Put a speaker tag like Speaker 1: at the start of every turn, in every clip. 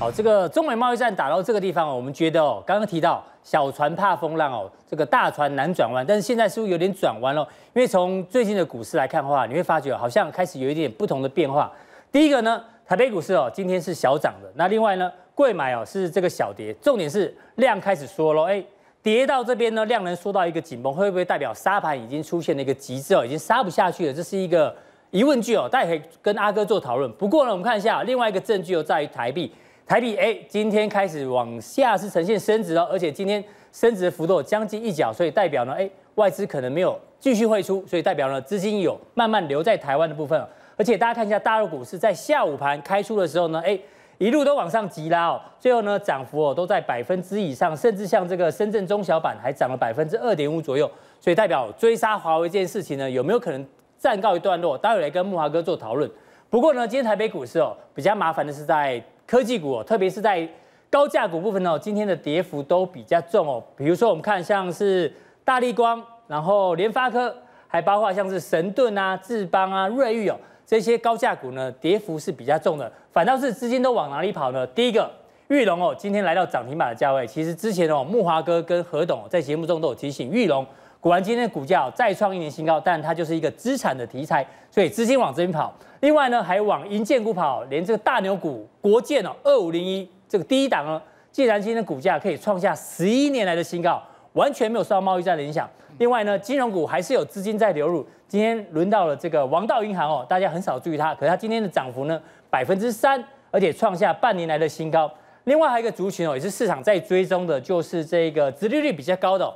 Speaker 1: 好，这个中美贸易战打到这个地方哦，我们觉得哦，刚刚提到小船怕风浪哦，这个大船难转弯，但是现在似乎有点转弯了，因为从最近的股市来看的话，你会发觉好像开始有一点不同的变化。第一个呢，台北股市哦，今天是小涨的，那另外呢，贵买哦是这个小跌，重点是量开始缩了，哎，跌到这边呢，量能缩到一个紧绷，会不会代表杀盘已经出现了一个极致哦，已经杀不下去了？这是一个疑问句哦，大家可以跟阿哥做讨论。不过呢，我们看一下另外一个证据哦，在于台币，台币哎，今天开始往下是呈现升值哦，而且今天升值幅度将近一角，所以代表呢，哎，外资可能没有继续汇出，所以代表呢，资金有慢慢留在台湾的部分。而且大家看一下大陆股市，在下午盘开出的时候呢，哎，一路都往上急拉哦，最后呢，涨幅哦都在百分之以上，甚至像这个深圳中小板还涨了百分之二点五左右，所以代表追杀华为这件事情呢，有没有可能暂告一段落？待会来跟木华哥做讨论。不过呢，今天台北股市哦比较麻烦的是在科技股哦，特别是在高价股部分哦，今天的跌幅都比较重哦。比如说我们看像是大力光，然后联发科，还包括像是神盾啊、智邦啊、瑞昱哦。这些高价股呢，跌幅是比较重的，反倒是资金都往哪里跑呢？第一个，裕隆哦，今天来到涨停板的价位。其实之前哦，木华哥跟何董在节目中都有提醒，裕隆果然今天的股价再创一年新高，但它就是一个资产的题材，所以资金往这边跑。另外呢，还往银建股跑，连这个大牛股国建哦，二五零一这个第一档呢，既然今天的股价可以创下十一年来的新高，完全没有受到贸易战的影响。另外呢，金融股还是有资金在流入。今天轮到了这个王道银行哦，大家很少注意它，可是它今天的涨幅呢百分之三，而且创下半年来的新高。另外还有一个族群哦，也是市场在追踪的，就是这个殖利率比较高的，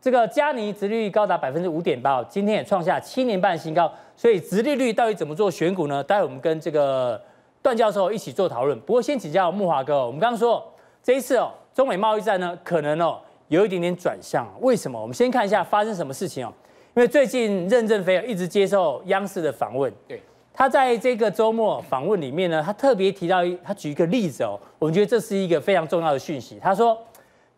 Speaker 1: 这个加尼殖利率高达百分之五点八，今天也创下七年半新高。所以殖利率到底怎么做选股呢？待会我们跟这个段教授一起做讨论。不过先请教木华哥，我们刚刚说这一次哦，中美贸易战呢，可能哦。有一点点转向，为什么？我们先看一下发生什么事情哦。因为最近任正非一直接受央视的访问，对，他在这个周末访问里面呢，他特别提到一，他举一个例子哦，我们觉得这是一个非常重要的讯息。他说，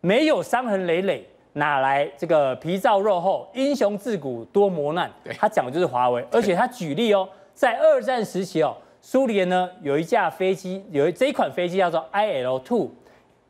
Speaker 1: 没有伤痕累累，哪来这个皮糙肉厚？英雄自古多磨难。他讲的就是华为，而且他举例哦，在二战时期哦，苏联呢有一架飞机，有一这一款飞机叫做 IL Two。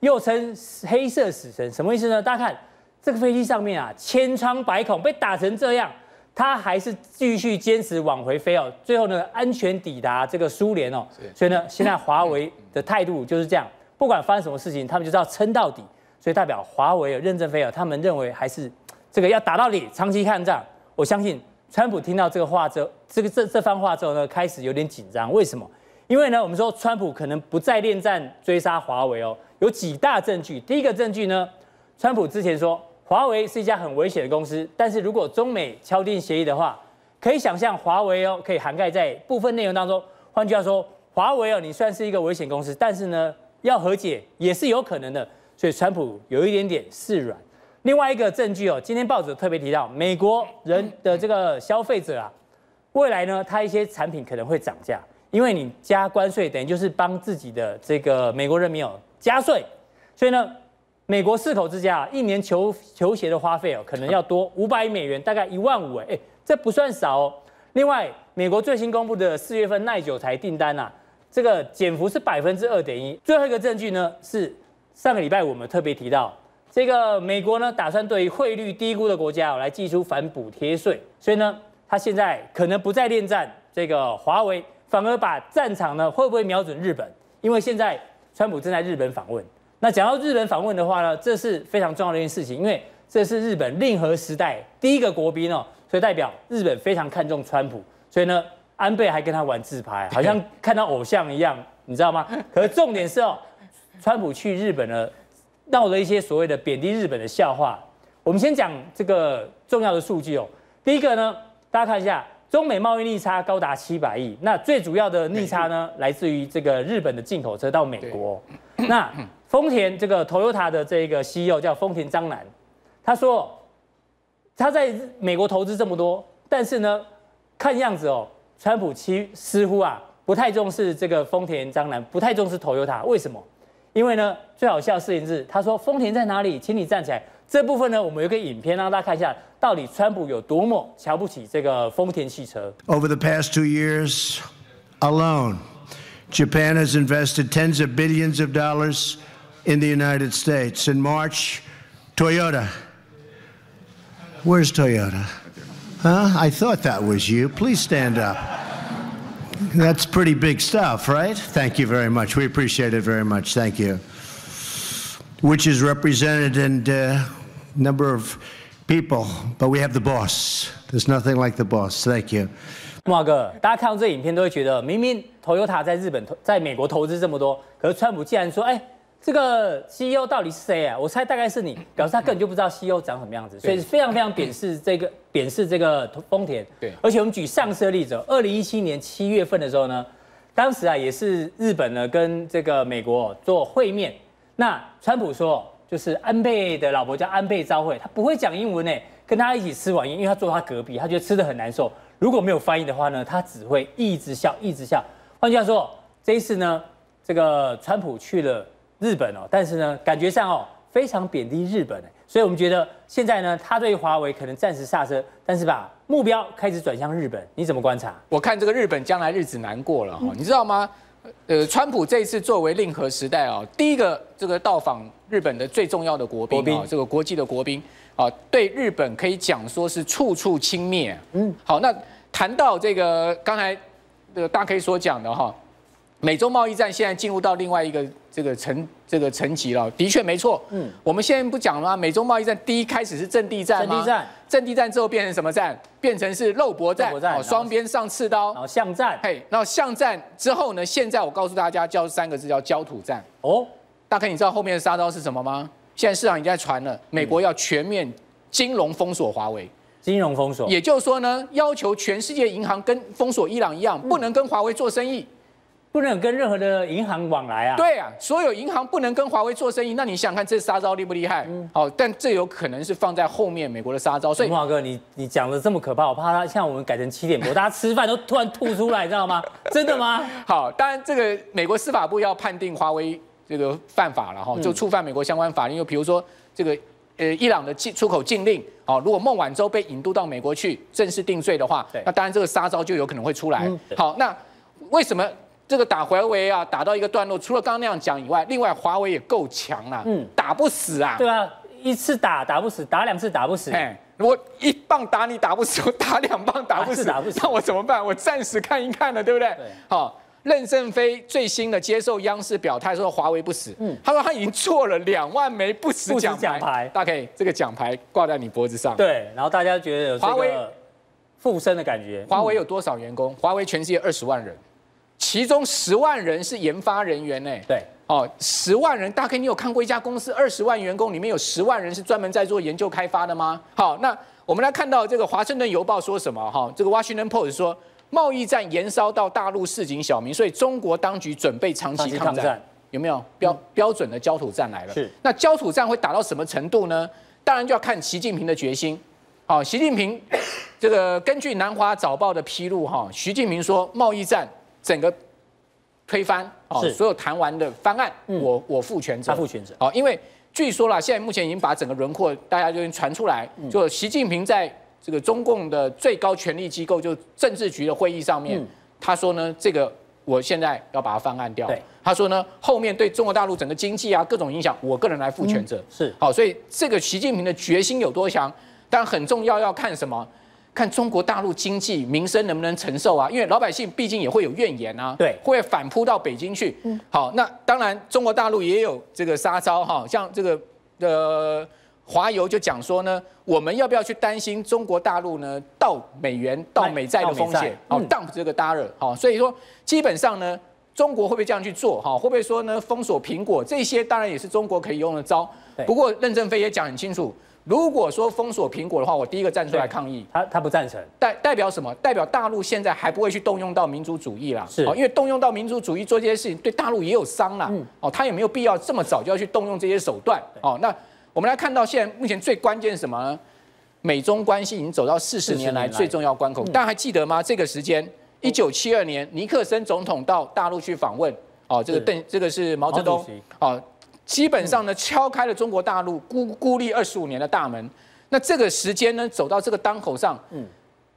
Speaker 1: 又称黑色死神，什么意思呢？大家看这个飞机上面啊，千疮百孔，被打成这样，他还是继续坚持往回飞哦。最后呢，安全抵达这个苏联哦。所以呢，现在华为的态度就是这样，不管发生什么事情，他们就是要撑到底。所以代表华为任正非啊，他们认为还是这个要打到底，长期看仗。我相信川普听到这个话之后，这个这这番话之后呢，开始有点紧张。为什么？因为呢，我们说川普可能不再恋战追杀华为哦。有几大证据。第一个证据呢，川普之前说华为是一家很危险的公司，但是如果中美敲定协议的话，可以想象华为哦可以涵盖在部分内容当中。换句话说，华为哦你算是一个危险公司，但是呢要和解也是有可能的。所以川普有一点点示软。另外一个证据哦，今天报纸特别提到，美国人的这个消费者啊，未来呢他一些产品可能会涨价，因为你加关税等于就是帮自己的这个美国人民哦。加税，所以呢，美国四口之家一年球球鞋的花费哦，可能要多五百美元，大概一万五哎，这不算少哦。另外，美国最新公布的四月份耐久财订单啊，这个减幅是百分之二点一。最后一个证据呢，是上个礼拜我们特别提到，这个美国呢打算对于汇率低估的国家来寄出反补贴税，所以呢，他现在可能不再恋战这个华为，反而把战场呢会不会瞄准日本？因为现在。川普正在日本访问，那讲到日本访问的话呢，这是非常重要的一件事情，因为这是日本令和时代第一个国宾哦，所以代表日本非常看重川普，所以呢，安倍还跟他玩自拍，好像看到偶像一样，你知道吗？可是重点是哦，川普去日本呢，闹了一些所谓的贬低日本的笑话。我们先讲这个重要的数据哦，第一个呢，大家看一下。中美贸易逆差高达七百亿，那最主要的逆差呢，来自于这个日本的进口车到美国。那丰田这个 Toyota 的这个 CEO 叫丰田章男，他说他在美国投资这么多，但是呢，看样子哦，川普其似乎啊不太重视这个丰田章男，不太重视 Toyota。为什么？因为呢，最好笑的事情是，他说丰田在哪里？请你站起来。这部分呢，我们有个影片让大家看一下，到底川普有多么瞧不起这个丰田汽车。
Speaker 2: Over the past two years alone, Japan has invested tens of billions of dollars in the United States. In March, Toyota. Where's Toyota? Huh? I thought that was you. Please stand up. That's pretty big stuff, right? Thank you very much. We appreciate it very much. Thank you. Which is represented in a number of people, but we have the boss. There's nothing like the boss. Thank you.
Speaker 1: 木华哥，大家看到这影片都会觉得，明明 Toyota 在日本、在美国投资这么多，可是川普竟然说，哎。 这个 CEO 到底是谁啊？我猜大概是你，表示他根本就不知道 CEO 长什么样子，所以非常非常贬视这个 贬视这个丰田。对，而且我们举上次的例子，二零一七年七月份的时候呢，当时啊也是日本呢跟这个美国做会面，那川普说就是安倍的老婆叫安倍昭惠，她不会讲英文呢，跟他一起吃晚宴，因为他坐他隔壁，他觉得吃的很难受。如果没有翻译的话呢，他只会一直笑一直笑。换句话说，这一次呢，这个川普去了。日本哦，但是呢，感觉上哦非常贬低日本，所以我们觉得现在呢，他对华为可能暂时刹车，但是把目标开始转向日本，你怎么观察？
Speaker 3: 我看这个日本将来日子难过了哈，你知道吗？呃，川普这一次作为令和时代啊，第一个这个到访日本的最重要的国宾啊，这个国际的国宾啊，对日本可以讲说是处处轻蔑。嗯，好，那谈到这个刚才这个大 K 所讲的哈。美洲贸易战现在进入到另外一个这个层这个层级了，的确没错。嗯，我们现在不讲了吗？美中贸易战第一开始是阵地战吗？阵地战，阵地战之后变成什么战？变成是肉搏战，哦，双边上刺刀，
Speaker 1: 然后巷战。
Speaker 3: 嘿，然后巷战之后呢？现在我告诉大家叫三个字，叫焦土战。哦，大概你知道后面的杀招是什么吗？现在市场已经在传了，美国要全面金融封锁华为，
Speaker 1: 金融封锁，
Speaker 3: 也就是说呢，要求全世界银行跟封锁伊朗一样，不能跟华为做生意。
Speaker 1: 不能跟任何的银行往来啊！
Speaker 3: 对啊，所有银行不能跟华为做生意。那你想想看，这杀招厉不厉害？嗯，好，但这有可能是放在后面美国的杀招。所以，
Speaker 1: 木华哥，你你讲的这么可怕，我怕他像我们改成七点播，大家吃饭都突然吐出来，你知道吗？真的吗？
Speaker 3: 好，当然这个美国司法部要判定华为这个犯法了哈，就触犯美国相关法令。又比如说这个呃伊朗的进出口禁令，哦，如果孟晚舟被引渡到美国去正式定罪的话，那当然这个杀招就有可能会出来。好，那为什么？这个打华为啊，打到一个段落，除了刚刚那样讲以外，另外华为也够强了，嗯，打不死啊。
Speaker 1: 对啊，一次打打不死，打两次打不死。哎，
Speaker 3: 我一棒打你打不死，我打两棒打不死，打不死，那我怎么办？我暂时看一看了，对不对？对。好，任正非最新的接受央视表态说华为不死，嗯，他说他已经做了两万枚不死奖牌，大概这个奖牌挂在你脖子上。
Speaker 1: 对，然后大家觉得有华为附身的感觉。
Speaker 3: 华为有多少员工？华为全世界二十万人。其中十万人是研发人员呢。
Speaker 1: 对，
Speaker 3: 哦，十万人，大概你有看过一家公司二十万员工里面有十万人是专门在做研究开发的吗？好，那我们来看到这个《华盛顿邮报》说什么？哈，这个《Washington Post》说贸易战延烧到大陆市井小民，所以中国当局准备长期抗战，有没有标标准的焦土战来了？是。那焦土战会打到什么程度呢？当然就要看习近平的决心。好，习近平这个根据南华早报的披露，哈，习近平说贸易战。整个推翻哦，所有谈完的方案，我我负全责，
Speaker 1: 他负全责。
Speaker 3: 好，因为据说啦，现在目前已经把整个轮廓大家就已经传出来，就习近平在这个中共的最高权力机构，就政治局的会议上面，他说呢，这个我现在要把它翻案掉。对，他说呢，后面对中国大陆整个经济啊各种影响，我个人来负全责。是，好，所以这个习近平的决心有多强？但很重要要看什么？看中国大陆经济民生能不能承受啊？因为老百姓毕竟也会有怨言啊，对，会反扑到北京去。嗯，好，那当然中国大陆也有这个杀招哈，像这个呃华邮就讲说呢，我们要不要去担心中国大陆呢到美元、到美债的风险？好，dump 这个 dollar，好，所以说基本上呢，中国会不会这样去做？哈，会不会说呢封锁苹果？这些当然也是中国可以用的招。不过任正非也讲很清楚。如果说封锁苹果的话，我第一个站出来抗议。
Speaker 1: 他他不赞成，
Speaker 3: 代代表什么？代表大陆现在还不会去动用到民族主义啦。是，因为动用到民族主义做这些事情，对大陆也有伤啦。嗯，哦，他也没有必要这么早就要去动用这些手段。哦，那我们来看到现在目前最关键是什么呢？美中关系已经走到四十年来最重要关口。大家还记得吗？这个时间，一九七二年，尼克森总统到大陆去访问。哦，这个邓，这个是毛泽东。哦。基本上呢，敲开了中国大陆孤孤立二十五年的大门。那这个时间呢，走到这个当口上，嗯，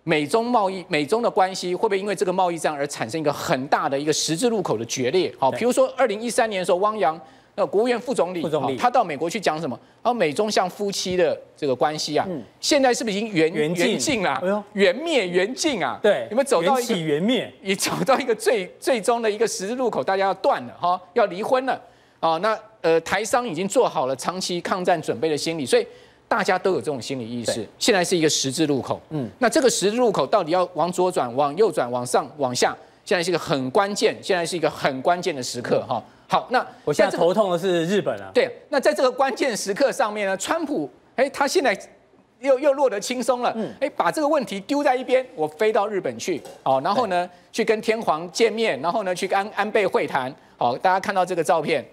Speaker 3: 美中贸易、美中的关系会不会因为这个贸易战而产生一个很大的一个十字路口的决裂？好，比如说二零一三年的时候，汪洋那国务院副总理，
Speaker 1: 副总理
Speaker 3: 他到美国去讲什么？然后美中像夫妻的这个关系啊，现在是不是已经缘缘尽了？缘灭缘尽啊？
Speaker 1: 对，
Speaker 3: 有没有走到一个
Speaker 1: 缘灭？
Speaker 3: 也走到一个最最终的一个十字路口，大家要断了哈，要离婚了啊？那呃，台商已经做好了长期抗战准备的心理，所以。大家都有这种心理意识，现在是一个十字路口。嗯，那这个十字路口到底要往左转、往右转、往上、往下？现在是一个很关键，现在是一个很关键的时刻。哈，好，那
Speaker 1: 我现在头痛的是日本啊。
Speaker 3: 对，那在这个关键时刻上面呢，川普，哎，他现在又又落得轻松了。嗯，哎，把这个问题丢在一边，我飞到日本去，好，然后呢，去跟天皇见面，然后呢，去跟安安倍会谈。好，大家看到这个照片，对，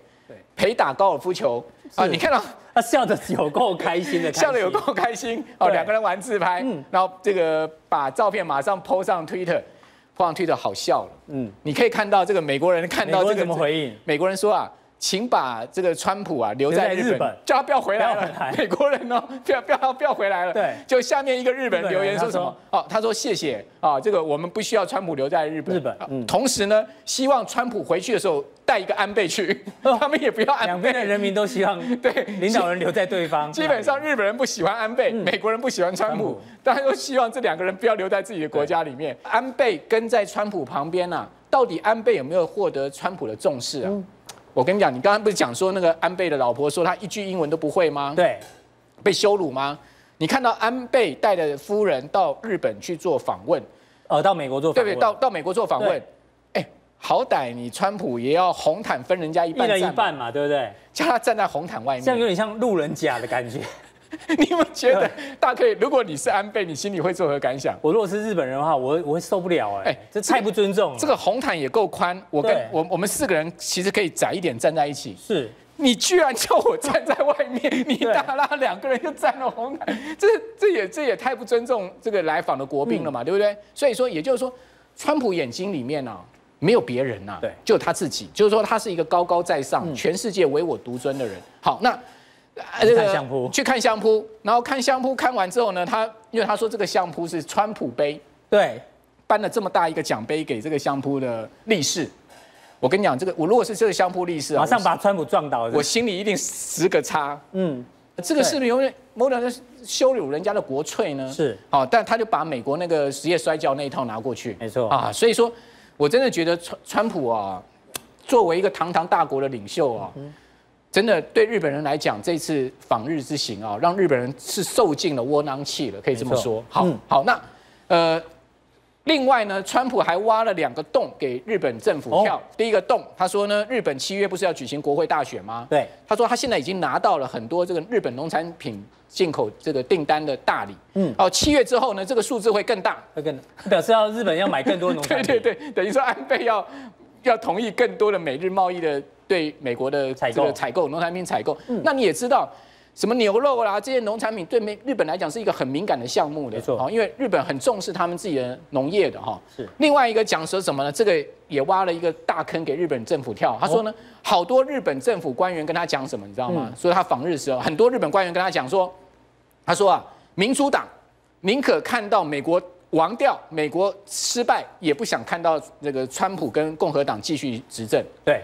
Speaker 3: 陪打高尔夫球啊，你看到。
Speaker 1: 他笑的有够开心的，
Speaker 3: 笑的有够开心哦！两个人玩自拍，嗯，然后这个把照片马上 po 上 Twitter，po 上 Twitter 好笑了，嗯，你可以看到这个美国人看到这个
Speaker 1: 怎么回应？
Speaker 3: 美国人说啊。请把这个川普啊留在日本，叫他不要回来了。美国人哦，不要不要不要回来了。对，就下面一个日本留言说什么？哦，他说谢谢啊，这个我们不需要川普留在日本。日本，同时呢，希望川普回去的时候带一个安倍去，他们也不要安倍。
Speaker 1: 两边的人民都希望 对领导人留在对方。
Speaker 3: 基本上日本人不喜欢安倍，美国人不喜欢川普，大家都希望这两个人不要留在自己的国家里面。安倍跟在川普旁边啊，到底安倍有没有获得川普的重视啊？我跟你讲，你刚刚不是讲说那个安倍的老婆说她一句英文都不会吗？
Speaker 1: 对，
Speaker 3: 被羞辱吗？你看到安倍带着夫人到日本去做访问，
Speaker 1: 呃，到美国做访问，
Speaker 3: 对不对？到到美国做访问，哎，好歹你川普也要红毯分人家一半，
Speaker 1: 一人一半嘛，对不对？
Speaker 3: 叫他站在红毯外面，
Speaker 1: 这样有点像路人甲的感觉。
Speaker 3: 你有没有觉得，大可以？如果你是安倍，你心里会作何感想？
Speaker 1: 我如果是日本人的话，我我会受不了哎、欸，这太不尊重了。
Speaker 3: 这个红毯也够宽，我跟我我们四个人其实可以窄一点站在一起。
Speaker 1: 是，
Speaker 3: 你居然叫我站在外面，你大拉两个人就站了红毯，这这也这也太不尊重这个来访的国宾了嘛，对不对？所以说，也就是说，川普眼睛里面呢、啊，没有别人呐、啊，对，就他自己，就是说他是一个高高在上、全世界唯我独尊的人。好，那。
Speaker 1: 去看相扑，
Speaker 3: 去看相扑，然后看相扑看完之后呢，他因为他说这个相扑是川普杯，
Speaker 1: 对，
Speaker 3: 颁了这么大一个奖杯给这个相扑的力士。我跟你讲，这个我如果是这个相扑力士，
Speaker 1: 马上把川普撞倒，
Speaker 3: 我心里一定十个叉。嗯，这个是不是有点某种的羞辱人家的国粹呢？
Speaker 1: 是，
Speaker 3: 好，但他就把美国那个职业摔跤那一套拿过去，
Speaker 1: 没错
Speaker 3: 啊，所以说我真的觉得川川普啊，作为一个堂堂大国的领袖啊。嗯真的对日本人来讲，这次访日之行啊，让日本人是受尽了窝囊气了，可以这么说。好，好，那呃，另外呢，川普还挖了两个洞给日本政府跳。第一个洞，他说呢，日本七月不是要举行国会大选吗？
Speaker 1: 对，
Speaker 3: 他说他现在已经拿到了很多这个日本农产品进口这个订单的大礼。嗯，哦，七月之后呢，这个数字会更大，
Speaker 1: 会更表示要日本要买更多农产品。
Speaker 3: 对对对，等于说安倍要要同意更多的美日贸易的。对美国的采购采购农产品采购，那你也知道，什么牛肉啦这些农产品对美日本来讲是一个很敏感的项目的，没错，因为日本很重视他们自己的农业的哈。是。另外一个讲说什么呢？这个也挖了一个大坑给日本政府跳。他说呢，好多日本政府官员跟他讲什么，你知道吗？所以他访日的时候，很多日本官员跟他讲说，他说啊，民主党宁可看到美国亡掉，美国失败，也不想看到那个川普跟共和党继续执政。
Speaker 1: 对。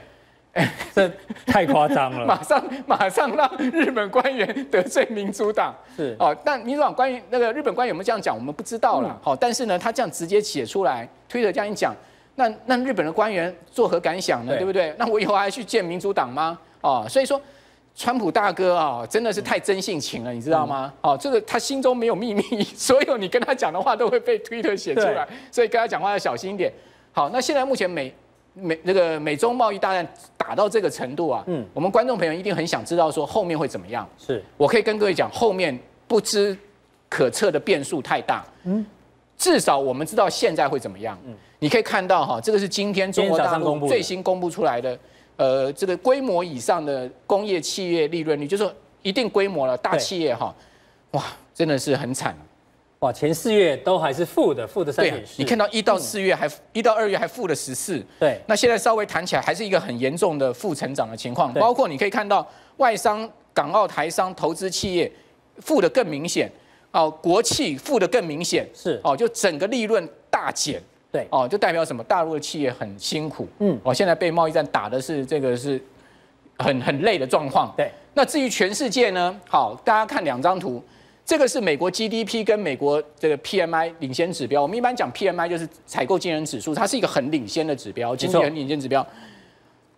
Speaker 1: 这太夸张了！
Speaker 3: 马上马上让日本官员得罪民主党是哦，但民主党官员那个日本官员有没有这样讲？我们不知道了。好，但是呢，他这样直接写出来，推特这样一讲，那那日本的官员作何感想呢？对，对不对？那我以后还去见民主党吗？哦，所以说，川普大哥啊、哦，真的是太真性情了，你知道吗？哦，这个他心中没有秘密，所有你跟他讲的话都会被推特写出来，所以跟他讲话要小心一点。好，那现在目前美。美那个美中贸易大战打到这个程度啊，嗯，我们观众朋友一定很想知道说后面会怎么样。是，我可以跟各位讲，后面不知可测的变数太大。嗯，至少我们知道现在会怎么样。嗯，你可以看到哈，这个是今天中国大陆最新公布出来的，呃，这个规模以上的工业企业利润率，就是说一定规模了，大企业哈，哇，真的是很惨。
Speaker 1: 哇，前四月都还是负的，负的三点四。
Speaker 3: 你看到一到四月还一到二月还负了十四。对，那现在稍微谈起来还是一个很严重的负成长的情况。包括你可以看到外商、港澳台商、投资企业负的更明显。哦，国企负的更明显，
Speaker 1: 是
Speaker 3: 哦，就整个利润大减，
Speaker 1: 对，
Speaker 3: 哦，就代表什么？大陆的企业很辛苦，嗯，哦，现在被贸易战打的是这个是很很累的状况，
Speaker 1: 对。
Speaker 3: 那至于全世界呢？好，大家看两张图，这个是美国 GDP 跟美国这个 PMI 领先指标。我们一般讲 PMI 就是采购经理人指数，它是一个很领先的指标，经济很领先指标。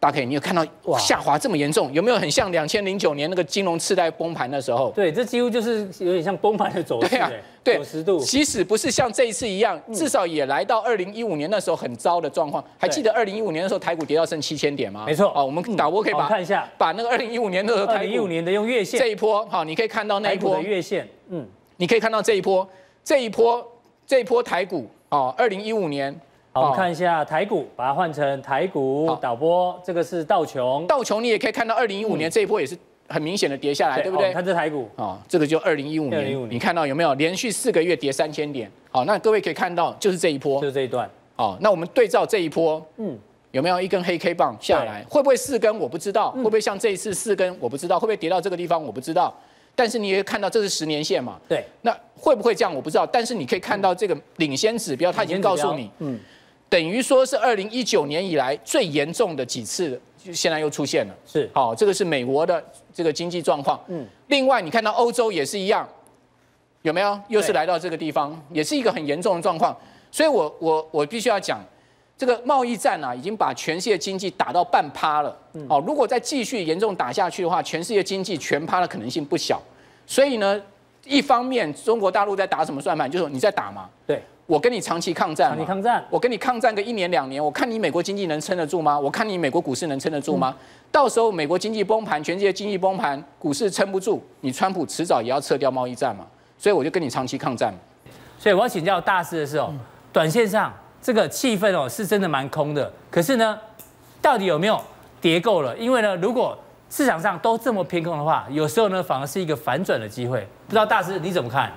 Speaker 3: 大家可以，你有看到哇下滑这么严重，有没有很像两千零九年那个金融次贷崩盘的时候？
Speaker 1: 对，这几乎就是有点像崩盘的走势。对啊，
Speaker 3: 对，
Speaker 1: 九十度。
Speaker 3: 即使不是像这一次一样，至少也来到二零一五年那时候很糟的状况。还记得二零一五年的时候台股跌到剩七千点吗？
Speaker 1: 没错。
Speaker 3: 哦，我们导播可以把
Speaker 1: 看一下，
Speaker 3: 把那个二零一五年的时候台股
Speaker 1: 一五年的用月线
Speaker 3: 这一波，好，你可以看到那一波
Speaker 1: 的月线，嗯，
Speaker 3: 你可以看到这一波，这一波，这一波台股哦，二零一五年。
Speaker 1: 好，我们看一下台股，把它换成台股导播，这个是道琼。
Speaker 3: 道琼你也可以看到，二零一五年这一波也是很明显的跌下来，对不对？
Speaker 1: 看这台股
Speaker 3: 啊，这个就二零一五年，你看到有没有连续四个月跌三千点？好，那各位可以看到，就是这一波，
Speaker 1: 就是这一段。
Speaker 3: 好，那我们对照这一波，嗯，有没有一根黑 K 棒下来？会不会四根？我不知道。会不会像这一次四根？我不知道。会不会跌到这个地方？我不知道。但是你也看到这是十年线嘛？
Speaker 1: 对。
Speaker 3: 那会不会这样？我不知道。但是你可以看到这个领先指标，它已经告诉你，嗯。等于说是二零一九年以来最严重的几次，就现在又出现了。
Speaker 1: 是，
Speaker 3: 好，这个是美国的这个经济状况。嗯，另外你看到欧洲也是一样，有没有？又是来到这个地方，也是一个很严重的状况。所以我我我必须要讲，这个贸易战啊，已经把全世界经济打到半趴了。哦，如果再继续严重打下去的话，全世界经济全趴的可能性不小。所以呢，一方面中国大陆在打什么算盘，就是你在打嘛。
Speaker 1: 对。
Speaker 3: 我跟你长期抗战，
Speaker 1: 长期抗战，
Speaker 3: 我跟你抗战个一年两年，我看你美国经济能撑得住吗？我看你美国股市能撑得住吗？到时候美国经济崩盘，全世界经济崩盘，股市撑不住，你川普迟早也要撤掉贸易战嘛。所以我就跟你长期抗战。
Speaker 1: 所以我要请教大师的是哦，短线上这个气氛哦是真的蛮空的，可是呢，到底有没有跌够了？因为呢，如果市场上都这么偏空的话，有时候呢反而是一个反转的机会。不知道大师你怎么看？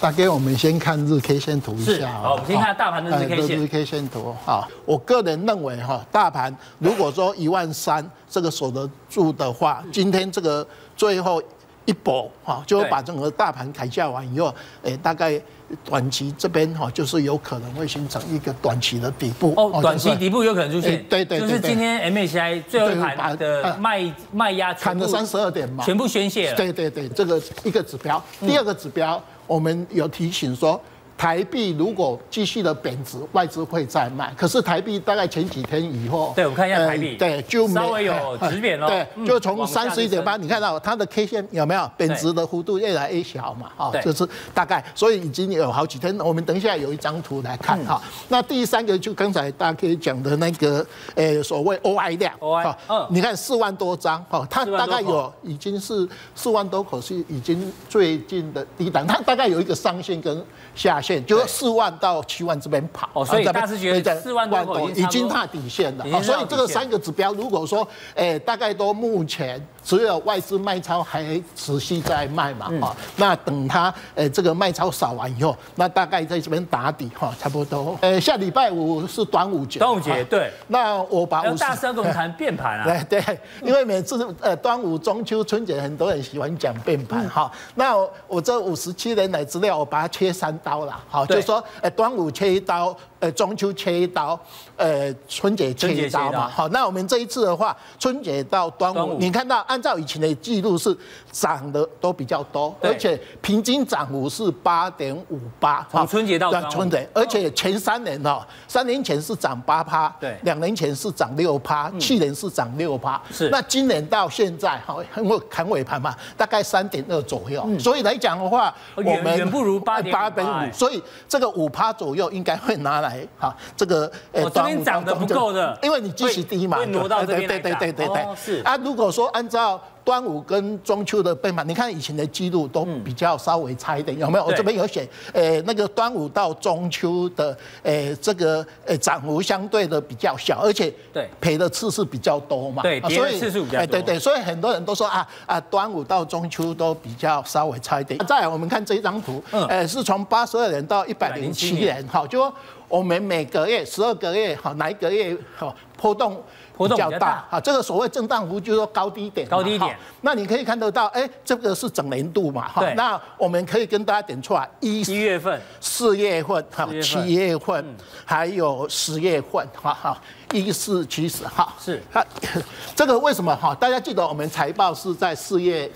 Speaker 4: 大概我们先看日 K 线图一下。
Speaker 1: 好，我们先看大盘的日 K 线。
Speaker 4: 日 K 线图，好，我个人认为哈，大盘如果说一万三这个守得住的话，今天这个最后一波哈，就会把整个大盘砍下完以后，哎，大概短期这边哈，就是有可能会形成一个短期的底部。
Speaker 1: 哦，短期底部有可能出现。
Speaker 4: 对对。
Speaker 1: 就是今天 MSCI 最后一盘的卖卖压
Speaker 4: 砍了三十二点嘛，
Speaker 1: 全部宣泄了。
Speaker 4: 对对对，这个一个指标，第二个指标。我们有提醒说，台币如果继续的贬值，外资会再卖。可是台币大概前几天以后，
Speaker 1: 对，我们看一下台币，
Speaker 4: 呃、对，就
Speaker 1: 稍微有止贬了。
Speaker 4: 对，就从三十一点八，你看到它的 K 线有没有贬值的幅度越来越小嘛？啊，就是大概，所以已经有好几天。我们等一下有一张图来看哈。那第三个就刚才大家可以讲的那个，呃，所谓 OI 量，OI，嗯，你看四万多张，哈，它大概有已经是四万多口是已经最近的低档，它大概有一个上限跟下限，就是四万到七万这边跑。
Speaker 1: 哦，所以大师觉得四万多
Speaker 4: 已经踏底线了。所以这个三个指标，如果说，诶，大概都目前只有外资卖超还持续在卖嘛，哈，那等它，诶，这个卖超扫完以后，那大概在这边打底，哈，差不多。诶，下礼拜五是端午节。
Speaker 1: 端午节，对。
Speaker 4: 那我把五
Speaker 1: 大师跟我们谈变盘啊。
Speaker 4: 对对，因为每次呃端午、中秋、春节，很多人喜欢讲变盘，哈。那我这五十七年来资料，我把它切三刀了，好，就是说，诶，端午切一刀。呃，中秋切一刀，呃，春节切一刀嘛。好，那我们这一次的话，春节到端午，端午你看到按照以前的记录是涨的都比较多，而且平均涨幅是八点五八。
Speaker 1: 从春节到
Speaker 4: 春节，而且前三年哦，三年前是涨八趴，对，两年前是涨六趴，嗯、去年是涨六趴，是。那今年到现在哈，因为砍尾盘嘛，大概三点二左右，嗯、所以来讲的话，我们
Speaker 1: 远不如八八点五，
Speaker 4: 所以这个五趴左右应该会拿来。哈，这个呃，
Speaker 1: 这边涨得不够的，
Speaker 4: 因为你基期低嘛，
Speaker 1: 会挪到这边来涨。
Speaker 4: 对对对对对，是啊。如果说按照端午跟中秋的变盘，你看以前的记录都比较稍微差一点，有没有？我这边有写，呃，那个端午到中秋的，呃，这个呃涨幅相对的比较小，而且对赔的次数比较多嘛，
Speaker 1: 对，跌的次数比较多。
Speaker 4: 对对，所以很多人都说啊啊，端午到中秋都比较稍微差一点。再来，我们看这一张图，呃，是从八十二年到一百零七年，好，就。我们每个月十二个月哈，哪一个月哈波动比较大啊，这个所谓震荡幅就是说高低点，
Speaker 1: 高低点。
Speaker 4: 那你可以看得到，哎，这个是整年度嘛，哈。那我们可以跟大家点出来，一
Speaker 1: 一月份、
Speaker 4: 四月份、哈、七月份，还有十月份，哈哈，一四七十，哈。
Speaker 1: 是。
Speaker 4: 它 这个为什么哈？大家记得我们财报是在四月，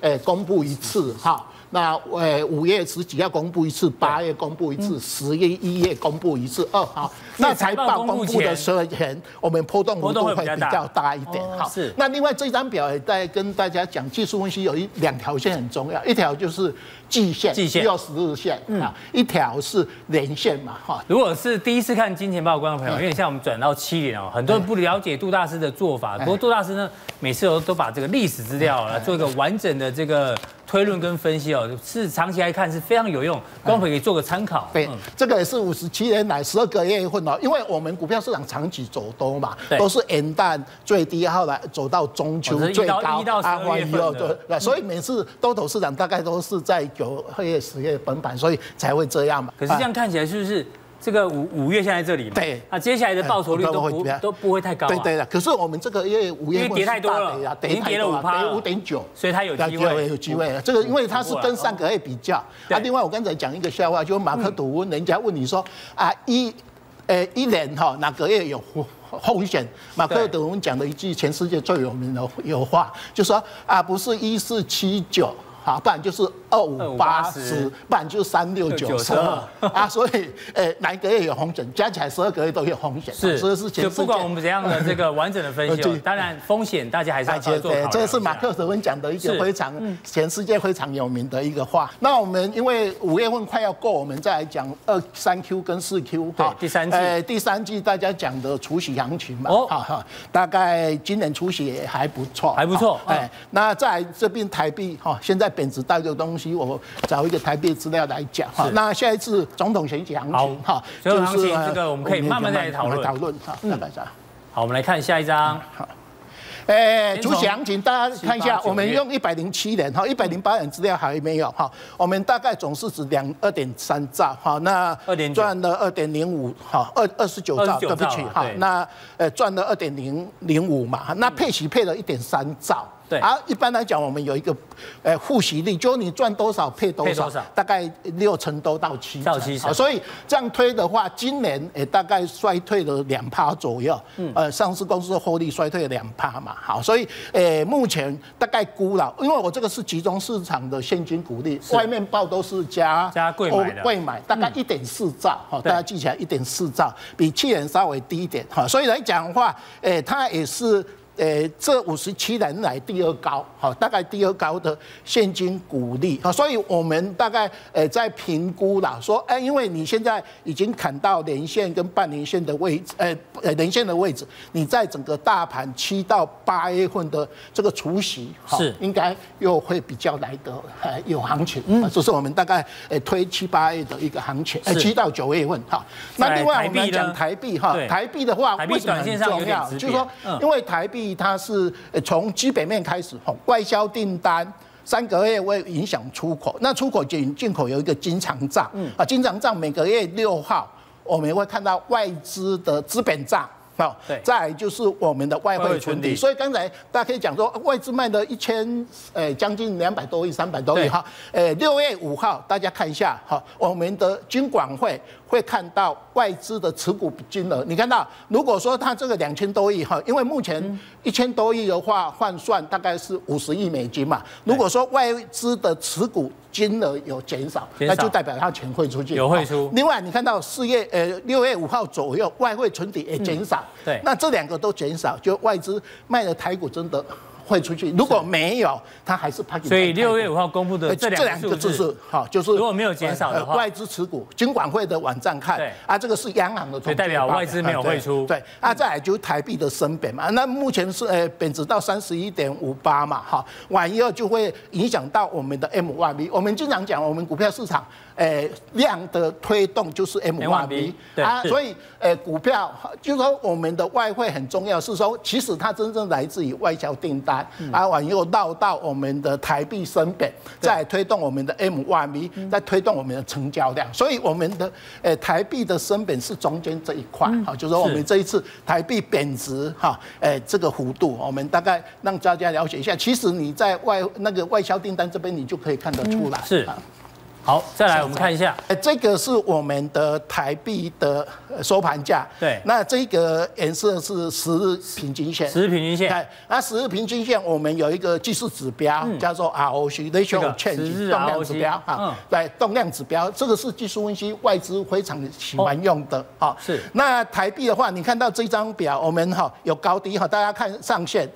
Speaker 4: 诶，公布一次，哈。那呃五月十几要公布一次，八月公布一次，十一一月公布一次。二，好，那财报公布的时候前，我们波动幅度会比较大一点。好，是。那另外这张表也在跟大家讲，技术分析有一两条线很重要，一条就是季线，季线，六十日线啊，一条是连线嘛，哈。
Speaker 1: 如果是第一次看金钱报的观众朋友，因为像我们转到七点哦，很多人不了解杜大师的做法，不过杜大师呢，每次都都把这个历史资料来做一个完整的这个。推论跟分析哦，是长期来看是非常有用，观众可以做个参考。
Speaker 4: 对，这个也是五十七年来十二个月份哦，因为我们股票市场长期走多嘛，都是元旦最低，后来走到中秋最高，
Speaker 1: 一到十二月份
Speaker 4: 对，所以每次多头市场大概都是在九月、十月崩盘，所以才会这样嘛。
Speaker 1: 可是这样看起来是不是？这个五五月现在这里嘛，
Speaker 4: 对，
Speaker 1: 那接下来的报酬率都不都不会太高，
Speaker 4: 对对的。可是我们这个因为五月
Speaker 1: 跌太多了，已经跌了五趴，
Speaker 4: 跌五点九，
Speaker 1: 所以它有机会，
Speaker 4: 有机会。这个因为它是跟上个月比较。啊，另外我刚才讲一个笑话，就是马克吐温，人家问你说啊一，呃一年哈哪个月有风险？马克吐温讲了一句全世界最有名的有话，就说啊不是一四七九。啊，不然就是二五八十，不然就是三六九十。二。啊，所以，呃，哪一个月有风险，加起来十二个月都有风险，
Speaker 1: 是，所以是就不管我们怎样的这个完整的分析，当然风险大家还是要做好。
Speaker 4: 这个是马克吐温讲的一个非常全世界非常有名的一个话。那我们因为五月份快要过，我们再来讲二三 Q 跟四 Q
Speaker 1: 哈，第三季，呃，
Speaker 4: 第三季大家讲的除夕行情嘛，哦，哈哈，大概今年除夕也还不错，
Speaker 1: 还不错，
Speaker 4: 哎，那在这边台币哈，现在。贬值带的东西，我找一个台币资料来讲哈。那下一次总统选举行情哈，
Speaker 1: 就是这个我们可以慢慢再讨论讨论哈。嗯，好，我们来看下一张。好，
Speaker 4: 哎，主席行情大家看一下，我们用一百零七人哈，一百零八人资料还没有哈。我们大概总市值两二点三兆哈，那赚了二点零五哈，二二十九兆，对不起哈。那呃赚了二点零零五嘛，那配息配了一点三兆。
Speaker 1: 对。
Speaker 4: 啊，一般来讲，我们有一个，呃，复息率，就是你赚多少配多少，大概六成多到七成，到七成。所以这样推的话，今年诶大概衰退了两趴左右，嗯，呃，上市公司的获利衰退了两趴嘛，好，所以诶目前大概估了，因为我这个是集中市场的现金股利，外面报都是加
Speaker 1: 加贵买的，
Speaker 4: 贵买大概一点四兆，哈，大家记起来一点四兆，比去年稍微低一点，哈，所以来讲的话，诶，它也是。呃，这五十七年来第二高，好，大概第二高的现金股利，好，所以我们大概呃在评估啦，说，哎，因为你现在已经砍到年线跟半年线的位置，呃呃年线的位置，你在整个大盘七到八月份的这个除息，是。应该又会比较来得呃有行情，嗯，这是我们大概呃推七八月的一个行情，呃七到九月份，哈，那另外我们讲台币哈，台币的话为什么很重要？就是说，因为台币。它是从基本面开始，外销订单三个月会影响出口，那出口进进口有一个经常账，啊，经常账每个月六号我们会看到外资的资本账。好，对，再来就是我们的外汇存底，所以刚才大家可以讲说，外资卖了一千，呃，将近两百多亿、三百多亿哈，呃，六月五号大家看一下，哈，我们的金管会会看到外资的持股金额，你看到，如果说它这个两千多亿哈，因为目前一千多亿的话换算大概是五十亿美金嘛，如果说外资的持股金额有减少，那就代表它钱汇出去，
Speaker 1: 有汇出。
Speaker 4: 另外，你看到四月呃六月五号左右，外汇存底也减少，对，那这两个都减少，就外资卖的台股真的。会出去，如果没有，它还是怕。
Speaker 1: 所以六月五号公布的这两个
Speaker 4: 字是好，就是
Speaker 1: 如果没有减少的话，
Speaker 4: 外资持股，金管会的网站看，对啊，这个是央行的，
Speaker 1: 所以代表外资没有汇出。
Speaker 4: 对啊，再来就是台币的升贬嘛，那目前是呃贬值到三十一点五八嘛，哈，完以后就会影响到我们的 M Y B。我们经常讲，我们股票市场诶量的推动就是 M1B 啊，所以诶股票就是说我们的外汇很重要，是说其实它真正来自于外销订单，啊往又绕到我们的台币升本，再推动我们的 M1B，再推动我们的成交量，所以我们的诶台币的升本是中间这一块，哈，就是说我们这一次台币贬值哈，诶这个幅度，我们大概让大家了解一下，其实你在外那个外销订单这边你就可以看得出来，
Speaker 1: 是。好，再来我们看一下，
Speaker 4: 哎，这个是我们的台币的收盘价。
Speaker 1: 对，
Speaker 4: 那这个颜色是十日平均线。
Speaker 1: 十日平均线。
Speaker 4: 对那十日平均线我们有一个技术指标，叫做 ROC，Ratio of Change，动量指标啊。对，动量指标，这个是技术分析外资非常喜欢用的啊。
Speaker 1: 是。
Speaker 4: 那台币的话，你看到这张表，我们哈有高低哈，大家看上限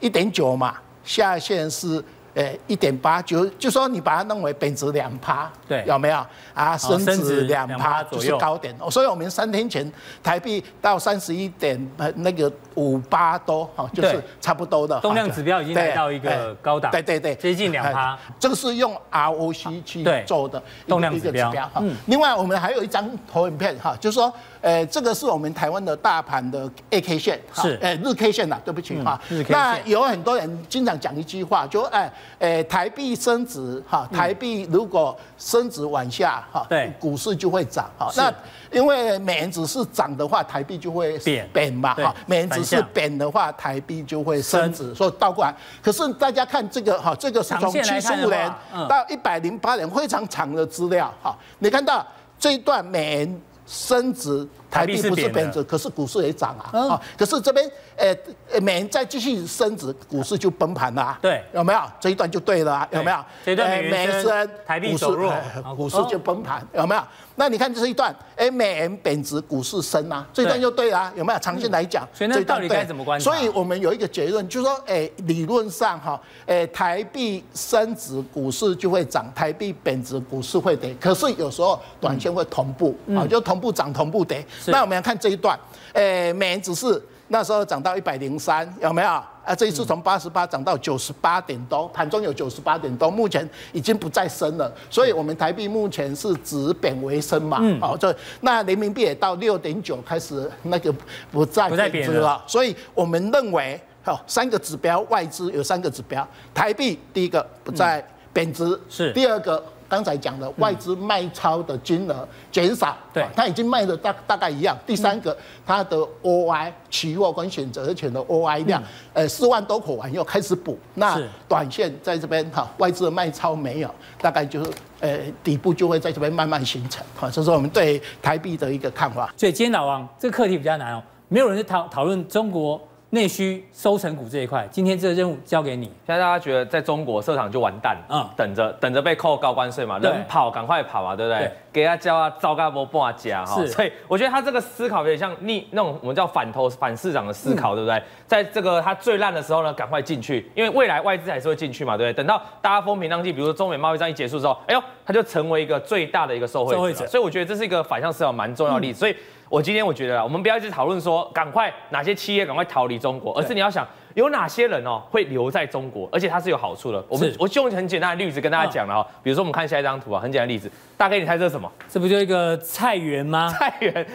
Speaker 4: 一点九嘛，下限是。诶，一点八九，就说你把它弄为贬值两趴，
Speaker 1: 对，
Speaker 4: 有没有啊？升值两趴就是高点，所以我们三天前台币到三十一点那个五八多，哈，就是差不多的。
Speaker 1: 动量指标已经来到一个高档，
Speaker 4: 对对对，
Speaker 1: 接近两趴。
Speaker 4: 这个是用 ROC 去做的
Speaker 1: 动量指标嗯。
Speaker 4: 另外我们还有一张投影片哈，就是说，诶，这个是我们台湾的大盘的 A K 线，
Speaker 1: 是，
Speaker 4: 呃，日 K 线呐，对不起哈。日 K 线。那有很多人经常讲一句话，就哎，呃，台币升值哈，台币如果升值往下哈，对，股市就会涨哈。那因为美元指数涨的话，台币就会贬贬嘛哈。美元指数贬的话，台币就会升值，所以倒过来。可是大家看这个哈，这个是从七十五年到一百零八年非常长的资料哈。你看到这一段美元升值。台币不是贬值，可是股市也涨啊！啊，可是这边，呃，美元再继续升值，股市就崩盘了。
Speaker 1: 对，
Speaker 4: 有没有这一段就对了啊？有没有？
Speaker 1: 这段美元升，台币走弱，
Speaker 4: 股市 就崩盘，有没有？那你看这是一段，哎，美元贬值，股市升啊，这一段就对了，有没有？长线来讲，
Speaker 1: 所以那到底该怎么观察？
Speaker 4: 所以我们有一个结论，就是说，哎，理论上哈，哎，台币升值，股市就会涨；台币贬值，股市会跌。可是有时候短线会同步啊，就同步涨，同步跌。那我们要看这一段，诶，美元指数那时候涨到一百零三，有没有？啊，这一次从八十八涨到九十八点多，盘中有九十八点多，目前已经不再升了。所以，我们台币目前是止贬为升嘛？嗯。好，这那人民币也到六点九，开始那个不再贬值了。所以我们认为，好，三个指标外资有三个指标，台币第一个不再贬值，是第二个。刚才讲的外资卖超的金额减少，对，它已经卖的大大概一样。第三个，它的 OI 期货跟选择权的 OI 量，呃，四万多口完又开始补。那短线在这边哈，外资的卖超没有，大概就是呃底部就会在这边慢慢形成。好，这是我们对台币的一个看法。
Speaker 1: 所以今天老王这个课题比较难哦，没有人在讨讨论中国。内需收成股这一块，今天这个任务交给你。
Speaker 5: 现在大家觉得在中国设厂就完蛋，嗯，等着等着被扣高关税嘛，人跑赶快跑嘛，对不对？给他交啊，糟糕不半家哈。所以我觉得他这个思考有点像逆那种我们叫反投反市场的思考，对不对？在这个他最烂的时候呢，赶快进去，因为未来外资还是会进去嘛，对不对？等到大家风平浪静，比如说中美贸易战一结束之后，哎呦，他就成为一个最大的一个受惠者。所以我觉得这是一个反向思考蛮重要的例子。所以。我今天我觉得啊，我们不要一直讨论说赶快哪些企业赶快逃离中国，而是你要想有哪些人哦会留在中国，而且它是有好处的。我们我就用很简单的例子跟大家讲了哈，比如说我们看下一张图啊，很简单的例子，大概你猜这是什么？
Speaker 1: 这不就一个菜园吗？
Speaker 5: 菜园，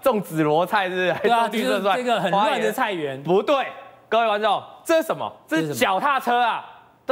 Speaker 5: 种紫罗菜是不是？
Speaker 1: 对啊，就是这个很乱的菜园。
Speaker 5: 不对，各位观众，这是什么？这是脚踏车啊。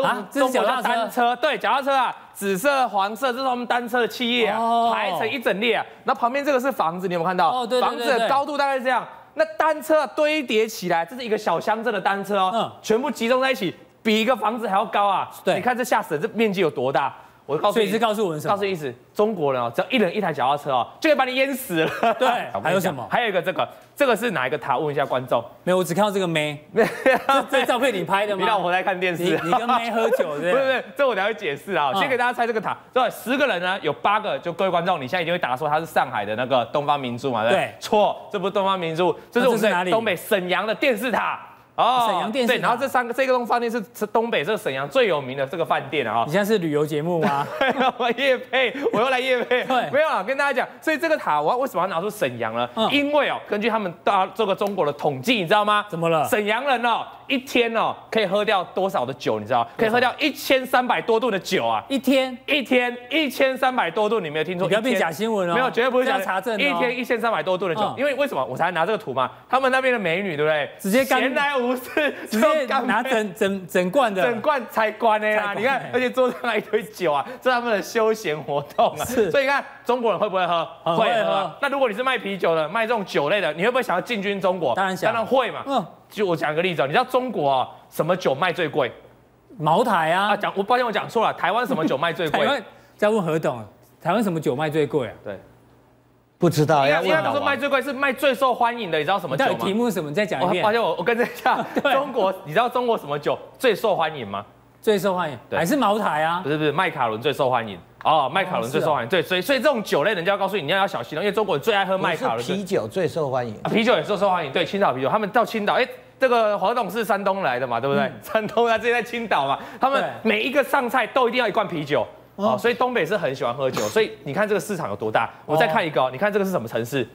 Speaker 1: 啊，这是脚踏
Speaker 5: 单车，对，脚踏车啊，紫色、黄色，这是他们单车的企业啊，排成一整列啊。那旁边这个是房子，你有没有看到？哦，对，房子的高度大概是这样。那单车堆叠起来，这是一个小乡镇的单车哦，嗯，全部集中在一起，比一个房子还要高啊。对，你看这吓死人，这面积有多大？我告诉你，
Speaker 1: 所以是告诉我们什么？
Speaker 5: 告诉意思，中国人哦，只要一人一台脚踏车哦，就可以把你淹死了。
Speaker 1: 对，还有什么？
Speaker 5: 还有一个这个，这个是哪一个塔？问一下观众。
Speaker 1: 没有，我只看到这个妹。这这照片你拍的吗？
Speaker 5: 你让我在看电视。
Speaker 1: 你跟妹喝酒是 不是？
Speaker 5: 不是不是，这我等下会解释啊。先给大家猜这个塔。对，十个人呢，有八个，就各位观众，你现在一定会答说他是上海的那个东方明珠嘛？对。对。错，这不是东方明珠，这是我们在东北沈阳的电视塔。
Speaker 1: 哦，沈阳电视
Speaker 5: 对，然后这三个这个东饭店是是东北这个沈阳最有名的这个饭店啊。
Speaker 1: 你现在是旅游节目吗？
Speaker 5: 我夜配，我又来夜配。对，没有啊，跟大家讲，所以这个塔我为什么要拿出沈阳呢？因为哦，根据他们大这个中国的统计，你知道吗？
Speaker 1: 怎么了？
Speaker 5: 沈阳人哦，一天哦可以喝掉多少的酒？你知道？可以喝掉一千三百多吨的酒啊！
Speaker 1: 一天
Speaker 5: 一天一千三百多吨，你没有听错？
Speaker 1: 不要变假新闻哦！
Speaker 5: 没有，绝对不是假
Speaker 1: 查证。
Speaker 5: 一天一千三百多吨的酒，因为为什么？我才拿这个图嘛。他们那边的美女，对不对？
Speaker 1: 直接
Speaker 5: 闲来无事，
Speaker 1: 直接拿整整整罐的，
Speaker 5: 整罐才关的啦！你看，而且桌上还一堆酒啊，这是他们的休闲活动啊。是，所以你看中国人会不会喝？会喝。那如果你是卖啤酒的，卖这种酒类的，你会不会想要进军中国？
Speaker 1: 当然想，
Speaker 5: 当然会嘛。嗯，就我讲个例子，你知道中国啊，什么酒卖最贵？
Speaker 1: 茅台啊。
Speaker 5: 啊，讲我抱歉，我讲错了。台湾什么酒卖最贵？
Speaker 1: 台湾再问何董，台湾什么酒卖最贵啊？
Speaker 5: 对，
Speaker 2: 不知道。
Speaker 5: 要问不是卖最贵，是卖最受欢迎的。你知道什么酒吗？
Speaker 1: 题目是什么？你再讲一遍。
Speaker 5: 抱歉，我我跟着一下。中国，你知道中国什么酒最受欢迎吗？
Speaker 1: 最受欢迎还是茅台啊？
Speaker 5: 不是不是，麦卡伦最受欢迎。哦，麦卡伦最受欢迎。对，所以所以这种酒类，人家要告诉你，你要要小心了，因为中国人最爱喝麦卡伦。
Speaker 2: 啤酒最受欢迎。
Speaker 5: 啤酒也最受欢迎。对，青岛啤酒，他们到青岛，哎，这个黄董是山东来的嘛，对不对？山东他自己在青岛嘛，他们每一个上菜都一定要一罐啤酒。哦，所以东北是很喜欢喝酒。所以你看这个市场有多大？我再看一个，你看这个是什么城市？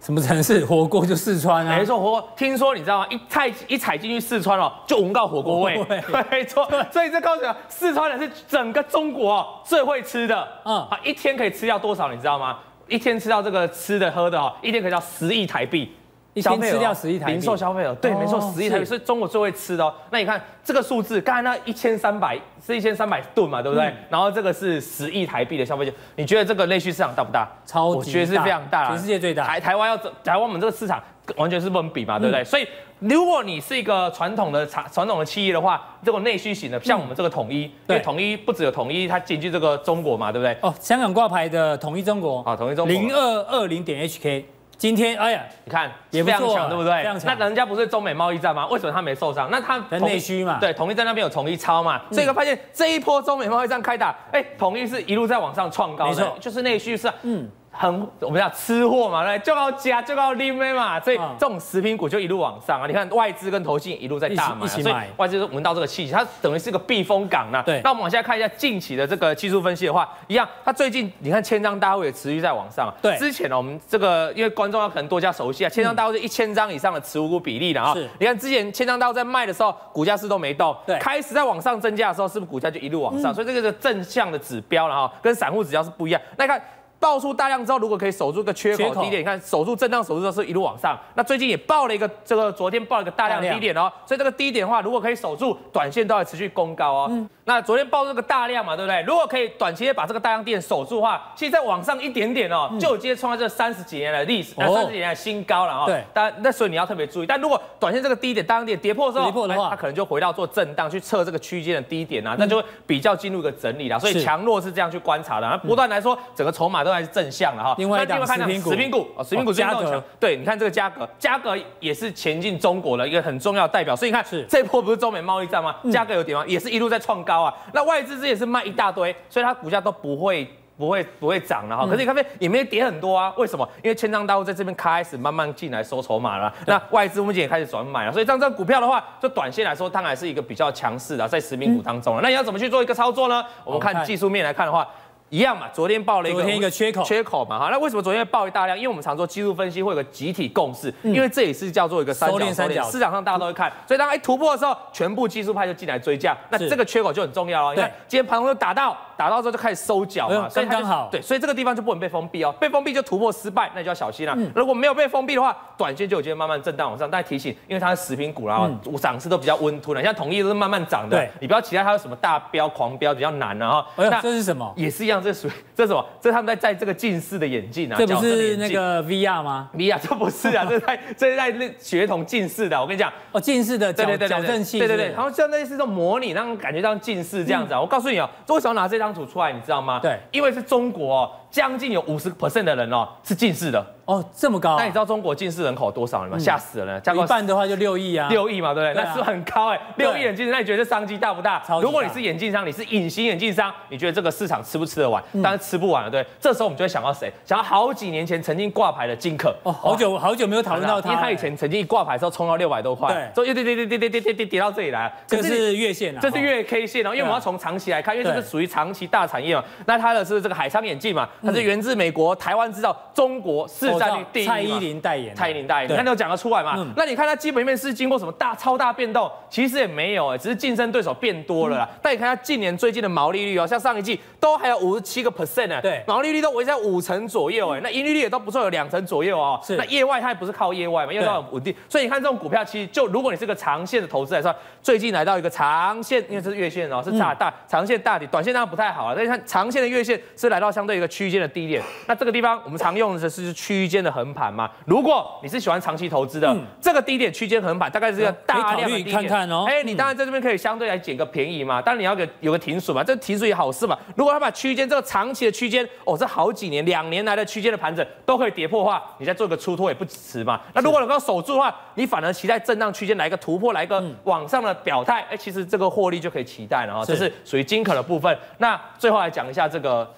Speaker 1: 什么城市？火锅就四川啊，
Speaker 5: 没错，火锅。听说你知道吗？一踩一踩进去四川哦，就闻到火锅味。没错，所以这告诉你，四川人是整个中国最会吃的。嗯，啊，一天可以吃掉多少？你知道吗？一天吃到这个吃的喝的哦，一天可以到十亿台币。
Speaker 1: 一天吃掉十亿台币，
Speaker 5: 零售消费额，对，没错，十亿台币是中国最会吃的哦。那你看这个数字，刚才那一千三百是一千三百吨嘛，对不对？然后这个是十亿台币的消费额，你觉得这个内需市场大不大？
Speaker 1: 超级大，
Speaker 5: 我觉得是非常大，
Speaker 1: 全世界最大。
Speaker 5: 台台湾要走，台湾我们这个市场完全是不能比嘛，对不对？所以如果你是一个传统的产传统的企业的话，这个内需型的，像我们这个统一，因为统一不只有统一，它进军这个中国嘛，对不对？
Speaker 1: 哦，香港挂牌的统一中国
Speaker 5: 啊，统一中国
Speaker 1: 零二二零点 HK。今天，哎呀，
Speaker 5: 你看也非常强，对不对？那人家不是中美贸易战吗？为什么他没受伤？那他
Speaker 1: 内需嘛，
Speaker 5: 对，统一在那边有统一超嘛，所以发现这一波中美贸易战开打，哎，统一是一路在往上创高，没错，就是内需是，嗯。很，我们叫吃货嘛，对，就要加，就要拎嘛，所以这种食品股就一路往上啊。你看外资跟投信一路在大买，所以外资闻到这个气息，它等于是个避风港呐。对，那我们往下看一下近期的这个技术分析的话，一样，它最近你看千张大户也持续在往上。对，之前呢，我们这个因为观众要可能多加熟悉啊，千张大户是一千张以上的持股股比例的啊。是，你看之前千张大户在卖的时候，股价是都没动，对，开始在往上增加的时候，是不是股价就一路往上？所以这个是正向的指标了哈，跟散户指标是不一样。那你看。爆出大量之后，如果可以守住一个缺口低点，你看守住震荡，守住之后是一路往上。那最近也爆了一个，这个昨天爆了一个大量低点哦，所以这个低点的话，如果可以守住，短线都要持续攻高哦。嗯。那昨天爆这个大量嘛，对不对？如果可以短期内把这个大量点守住的话，其实再往上一点点哦，就有机会创下这三十几年的历史，三十几年的新高了哦。对。但那所以你要特别注意，但如果短线这个低点大量点跌破的时候，跌破的话，它可能就回到做震荡去测这个区间的低点啊，那就会比较进入一个整理了。所以强弱是这样去观察的。那不断来说，整个筹码都还是正向的哈。
Speaker 1: 另外一档食品股，
Speaker 5: 食品股啊，食品股价格，对，你看这个价格，价格也是前进中国的一个很重要的代表。所以你看，是这波不是中美贸易战吗？价格有点吗？也是一路在创高啊。那外资。这也是卖一大堆，所以它股价都不会不会不会涨了哈。可是你看，也没跌很多啊。为什么？因为千张大户在这边开始慢慢进来收筹码了。那外资目前也开始转买了，所以这样这股票的话，就短线来说，当然是一个比较强势的，在食品股当中了。那你要怎么去做一个操作呢？我们看技术面来看的话。一样嘛，昨天爆了一个，昨天一个缺口，缺口嘛好。那为什么昨天爆一大量？因为我们常说技术分析会有个集体共识，因为这也是叫做一个三角三角，市场上大家都会看，所以当一突破的时候，全部技术派就进来追价，那这个缺口就很重要了。你看今天盘中就打到，打到之后就开始收脚嘛，所以刚好对，所以这个地方就不能被封闭哦，被封闭就突破失败，那就要小心了。如果没有被封闭的话，短线就有机会慢慢震荡往上。但提醒，因为它是食品股，然后涨势都比较温吞的，像统一都是慢慢涨的，你不要期待它有什么大飙狂飙，比较难啊哈。
Speaker 1: 那这是什么？
Speaker 5: 也是一样，这属于这是什么？这是他们在戴这个近视的眼镜啊，
Speaker 1: 这不是那个 VR 吗
Speaker 5: ？VR 这不是啊，这是在这是在那血统近视的。我跟你讲，
Speaker 1: 哦，近视的矫矫正器，
Speaker 5: 对对对，然后像类似这种模拟，让感觉像近视这样子啊。我告诉你哦，为什么拿这张图出来，你知道吗？对，因为是中国哦，将近有五十 percent 的人哦是近视的。
Speaker 1: 哦，这么高？
Speaker 5: 那你知道中国近视人口多少吗？吓死了！加
Speaker 1: 一半的话就六亿啊，
Speaker 5: 六亿嘛，对不对？那是很高哎，六亿眼镜，那你觉得这商机大不大？如果你是眼镜商，你是隐形眼镜商，你觉得这个市场吃不吃得完？当然吃不完了，对。这时候我们就会想到谁？想到好几年前曾经挂牌的金可。哦，好久好久没有讨论到他，因为他以前曾经一挂牌的时候冲到六百多块，对，所以跌跌跌跌跌跌跌跌跌到这里来。
Speaker 1: 这是月线啊，
Speaker 5: 这是月 K 线哦，因为我们要从长期来看，因为这是属于长期大产业嘛。那它的是这个海昌眼镜嘛，它是源自美国，台湾制造，中国市占率第一。
Speaker 1: 蔡依林代言，
Speaker 5: 蔡依林代言，你看都讲得出来嘛？嗯、那你看它基本面是经过什么大超大变动？其实也没有哎，只是竞争对手变多了啦。嗯、但你看它近年最近的毛利率哦，像上一季都还有五十七个 percent 呢，对，毛利率都维持在五成左右哎，那盈利率也都不错，有两成左右哦。是，那业外它也不是靠业外嘛，因为都很稳定，所以你看这种股票，其实就如果你是个长线的投资来说，最近来到一个长线，因为这是月线哦，是大大长线大底，短线当然不太好啊。但是它长线的月线是来到相对一个区间的低点，那这个地方我们常用的是区间的横盘嘛。如果你是喜欢长期投资的，嗯、这个低点区间横盘大概是一个大量的低点，看看哦。哎，你当然在这边可以相对来捡个便宜嘛，但你要给有个停损嘛，这停损也好事嘛。如果他把区间这个长期的区间，哦，这好几年两年来的区间的盘整都可以跌破的话，你再做个出脱也不迟嘛。那如果能够守住的话，你反而期待震荡区间来一个突破，来一个往上的表态，哎，其实这个获利就可以期待了啊。这是属于金可的部分。那最后来讲一下这个。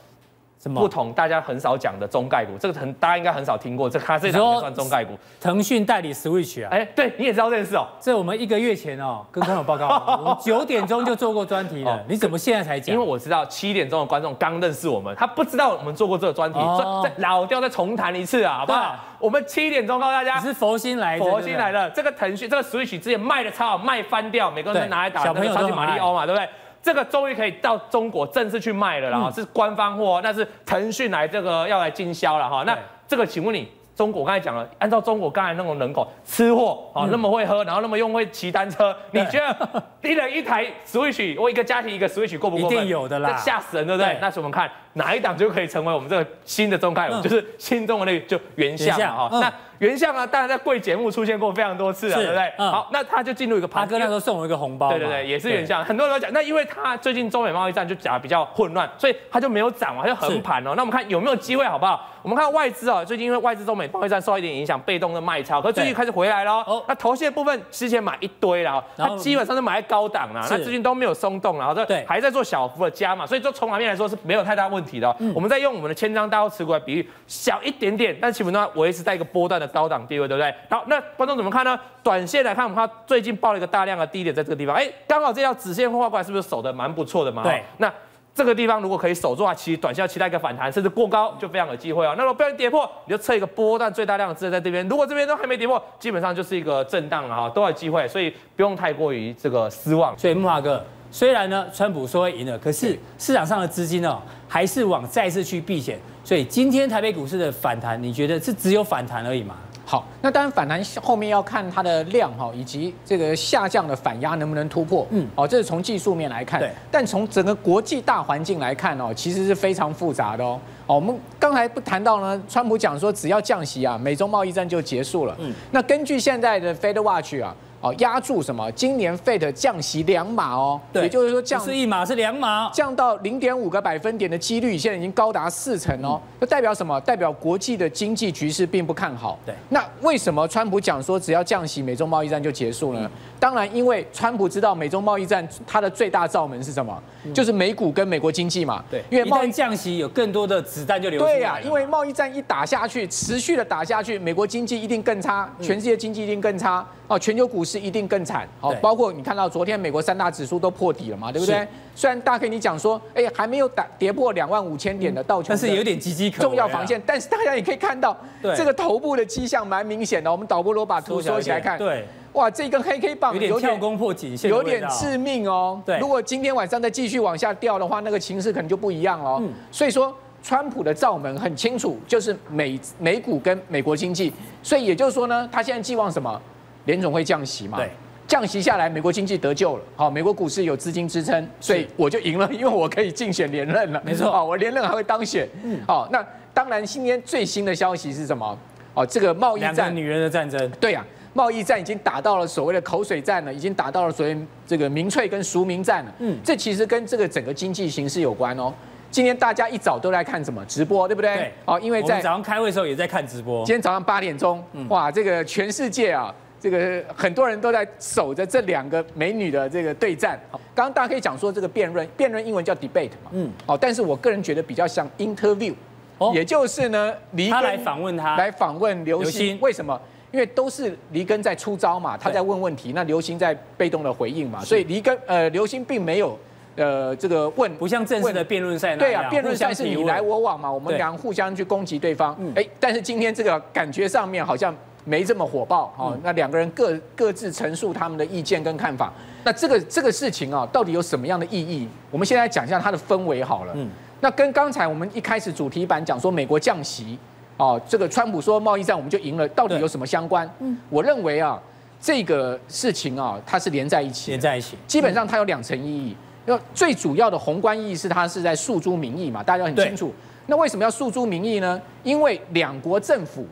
Speaker 5: 不同，大家很少讲的中概股，这个很大家应该很少听过，这它这档也算中概股。
Speaker 1: 腾讯代理 Switch 啊，
Speaker 5: 哎，对，你也知道这件事哦。
Speaker 1: 这我们一个月前哦，跟观众报告，我们九点钟就做过专题了。你怎么现在才讲？
Speaker 5: 因为我知道七点钟的观众刚认识我们，他不知道我们做过这个专题，再老掉再重谈一次啊，好不好？我们七点钟告诉大家，
Speaker 1: 你是佛心来的，
Speaker 5: 佛心来了。这个腾讯这个 Switch 之前卖的超好，卖翻掉，每个人都拿来打小朋友超级马里奥嘛，对不对？这个终于可以到中国正式去卖了啦，嗯、是官方货，那是腾讯来这个要来经销了哈。那这个请问你，中国刚才讲了，按照中国刚才那种人口吃货啊，那么会喝，然后那么用会骑单车，你觉得一人一台 Switch，我一个家庭一个 Switch 过不过分？
Speaker 1: 一定有的啦，
Speaker 5: 吓死人对不对？对。那我们看？哪一档就可以成为我们这个新的中概股，嗯、就是新中的那个就原相哈。嗯、那原相呢，当然在贵节目出现过非常多次了，对不对？嗯、好，那他就进入一个
Speaker 1: 爬哥那时候送我一个红包，
Speaker 5: 对对对，也是原相。很多人都讲，那因为他最近中美贸易战就讲的比较混乱，所以他就没有涨嘛，他就横盘哦。那我们看有没有机会，好不好？我们看外资啊，最近因为外资中美贸易战受到一点影响，被动的卖超，可是最近开始回来了。哦，那投信的部分之前买一堆了，他基本上是买在高档了，那最近都没有松动，然后这还在做小幅的加嘛，所以就从盘面来说是没有太大问题的。我们在用我们的千张大户持股来比喻，小一点点，但基本上维持在一个波段的高档地位，对不对？好，那观众怎么看呢？短线来看，我们看最近报了一个大量的低点在这个地方，哎，刚好这条直线画过来，是不是守的蛮不错的嘛？对，那。这个地方如果可以守住的话，其实短线要期待一个反弹，甚至过高就非常有机会啊。那如果不小心跌破，你就测一个波段最大量的支撑在这边。如果这边都还没跌破，基本上就是一个震荡了哈，都有机会，所以不用太过于这个失望。
Speaker 1: 所以木华哥，虽然呢川普说会赢了，可是市场上的资金呢还是往债市去避险。所以今天台北股市的反弹，你觉得是只有反弹而已吗？
Speaker 3: 好，那当然反弹后面要看它的量哈，以及这个下降的反压能不能突破。嗯，哦，这是从技术面来看。对。但从整个国际大环境来看哦，其实是非常复杂的哦。哦，我们刚才不谈到呢，川普讲说只要降息啊，美中贸易战就结束了。嗯。那根据现在的 Fed Watch 啊。哦，压住什么？今年 Fed 降息两码哦，对，也就是说降
Speaker 1: 是一码是两码，
Speaker 3: 降到零点五个百分点的几率，现在已经高达四成哦。这、嗯、代表什么？代表国际的经济局势并不看好。对，那为什么川普讲说只要降息，美中贸易战就结束呢？嗯、当然，因为川普知道美中贸易战它的最大罩门是什么？嗯、就是美股跟美国经济嘛。
Speaker 1: 对，因为贸易降息有更多的子弹就流出。对呀、啊，
Speaker 3: 因为贸易战一打下去，持续的打下去，美国经济一定更差，全世界经济一定更差。哦，全球股市一定更惨。好，包括你看到昨天美国三大指数都破底了嘛，对不对？虽然大家跟你讲说，哎，还没有打跌破两万五千点的道琼，
Speaker 1: 但是有点岌岌可危。
Speaker 3: 重要防线，但是大家也可以看到，这个头部的迹象蛮明显的。我们导播罗把图缩起来看，对，哇，这根黑 K 棒
Speaker 1: 有点跳空破颈线，
Speaker 3: 有点致命哦。对，如果今天晚上再继续往下掉的话，那个情势可能就不一样了。嗯，所以说，川普的罩门很清楚，就是美美股跟美国经济。所以也就是说呢，他现在寄望什么？联总会降息嘛？对，降息下来，美国经济得救了。好，美国股市有资金支撑，所以我就赢了，因为我可以竞选连任了。没错，哦，我连任还会当选。嗯，好，那当然，今天最新的消息是什么？哦，这个贸易战，
Speaker 1: 女人的战争。
Speaker 3: 对呀，贸易战已经打到了所谓的口水战了，已经打到了所谓这个民粹跟赎民战了。嗯，这其实跟这个整个经济形势有关哦。今天大家一早都在看什么直播，对不对？对。哦，因为在
Speaker 1: 早上开会的时候也在看直播。
Speaker 3: 今天早上八点钟，哇，这个全世界啊。这个很多人都在守着这两个美女的这个对战。好，刚刚大家可以讲说这个辩论，辩论英文叫 debate 嘛。嗯。哦，但是我个人觉得比较像 interview，哦，也就是呢，黎根
Speaker 1: 来访问他，
Speaker 3: 来访问刘星。为什么？因为都是黎根在出招嘛，他在问问题，那刘星在被动的回应嘛。所以黎根呃，刘星并没有呃这个问，
Speaker 1: 不像正式的辩论赛那样。
Speaker 3: 对啊，辩论赛是你来我往嘛，我们俩互相去攻击对方。哎、嗯，但是今天这个感觉上面好像没这么火爆哦。嗯、那两个人各各自陈述他们的意见跟看法。那这个这个事情啊，到底有什么样的意义？我们现在讲一下它的氛围好了。嗯。那跟刚才我们一开始主题版讲说美国降息，哦，这个川普说贸易战我们就赢了，到底有什么相关？嗯。我认为啊，这个事情啊，它是连在一起。
Speaker 1: 连在一起。
Speaker 3: 基本上它有两层意义。那最主要的宏观意义是它是在诉诸民意嘛，大家很清楚。那为什么要诉诸民意呢？因为两国政府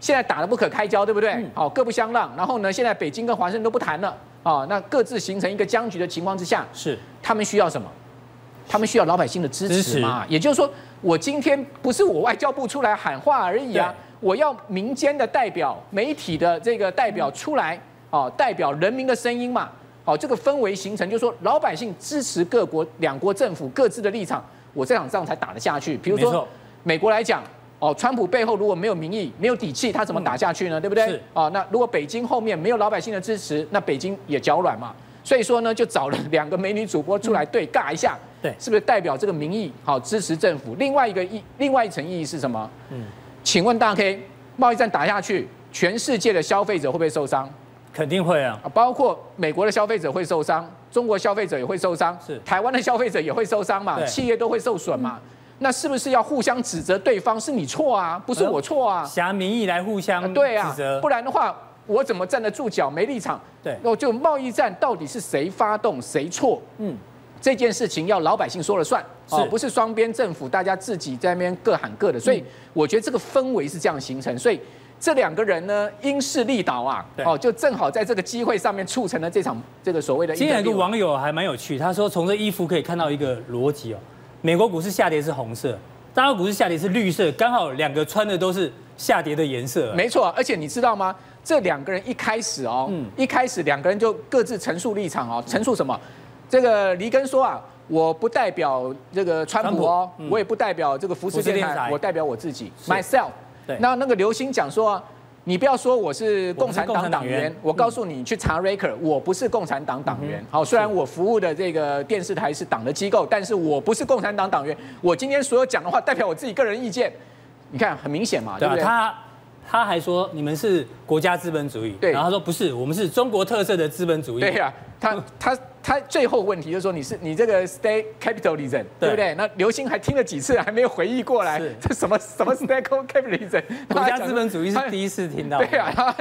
Speaker 3: 现在打得不可开交，对不对？好，各不相让。然后呢，现在北京跟华盛顿都不谈了。啊，那各自形成一个僵局的情况之下，
Speaker 1: 是
Speaker 3: 他们需要什么？他们需要老百姓的支持嘛？也就是说，我今天不是我外交部出来喊话而已啊，我要民间的代表、媒体的这个代表出来，啊，代表人民的声音嘛。好，这个氛围形成，就是说老百姓支持各国两国政府各自的立场，我这场仗才打得下去。比如说，美国来讲。哦，川普背后如果没有民意、没有底气，他怎么打下去呢？嗯、对不对？是哦，那如果北京后面没有老百姓的支持，那北京也脚软嘛。所以说呢，就找了 两个美女主播出来对尬一下，对，是不是代表这个民意好支持政府？另外一个意，另外一层意义是什么？嗯，请问大 K，贸易战打下去，全世界的消费者会不会受伤？
Speaker 1: 肯定会啊，
Speaker 3: 包括美国的消费者会受伤，中国消费者也会受伤，是台湾的消费者也会受伤嘛？企业都会受损嘛？嗯那是不是要互相指责对方是你错啊？不是我错啊？
Speaker 1: 挟民意来互相对啊，
Speaker 3: 不然的话我怎么站得住脚？没立场。对，那就贸易战到底是谁发动谁错？嗯，这件事情要老百姓说了算，哦，不是双边政府大家自己在那边各喊各的。所以我觉得这个氛围是这样形成。所以这两个人呢，因势利导啊，哦，就正好在这个机会上面促成了这场这个所谓的。
Speaker 1: 今天有个网友还蛮有趣，他说从这衣服可以看到一个逻辑哦。美国股市下跌是红色，大陆股市下跌是绿色，刚好两个穿的都是下跌的颜色。
Speaker 3: 没错，而且你知道吗？这两个人一开始哦，嗯，一开始两个人就各自陈述立场哦，陈述什么？这个黎根说啊，我不代表这个川普哦，普嗯、我也不代表这个福斯电台，我代表我自己，myself。对，那那个刘星讲说、啊。你不要说我是共产党党员，我告诉你，去查 record，我不是共产党党员。好，虽然我服务的这个电视台是党的机构，但是我不是共产党党员。我今天所有讲的话，代表我自己个人意见。你看，很明显嘛，对不对？
Speaker 1: 他他还说你们是国家资本主义，对，然后他说不是，我们是中国特色的资本主义。
Speaker 3: 对呀，他他。他最后问题就是说，你是你这个 state capitalism 对不对？那刘星还听了几次，还没有回忆过来，这什么什么 state capitalism？
Speaker 1: 国家资本主义是第一次听到。
Speaker 3: 对啊，他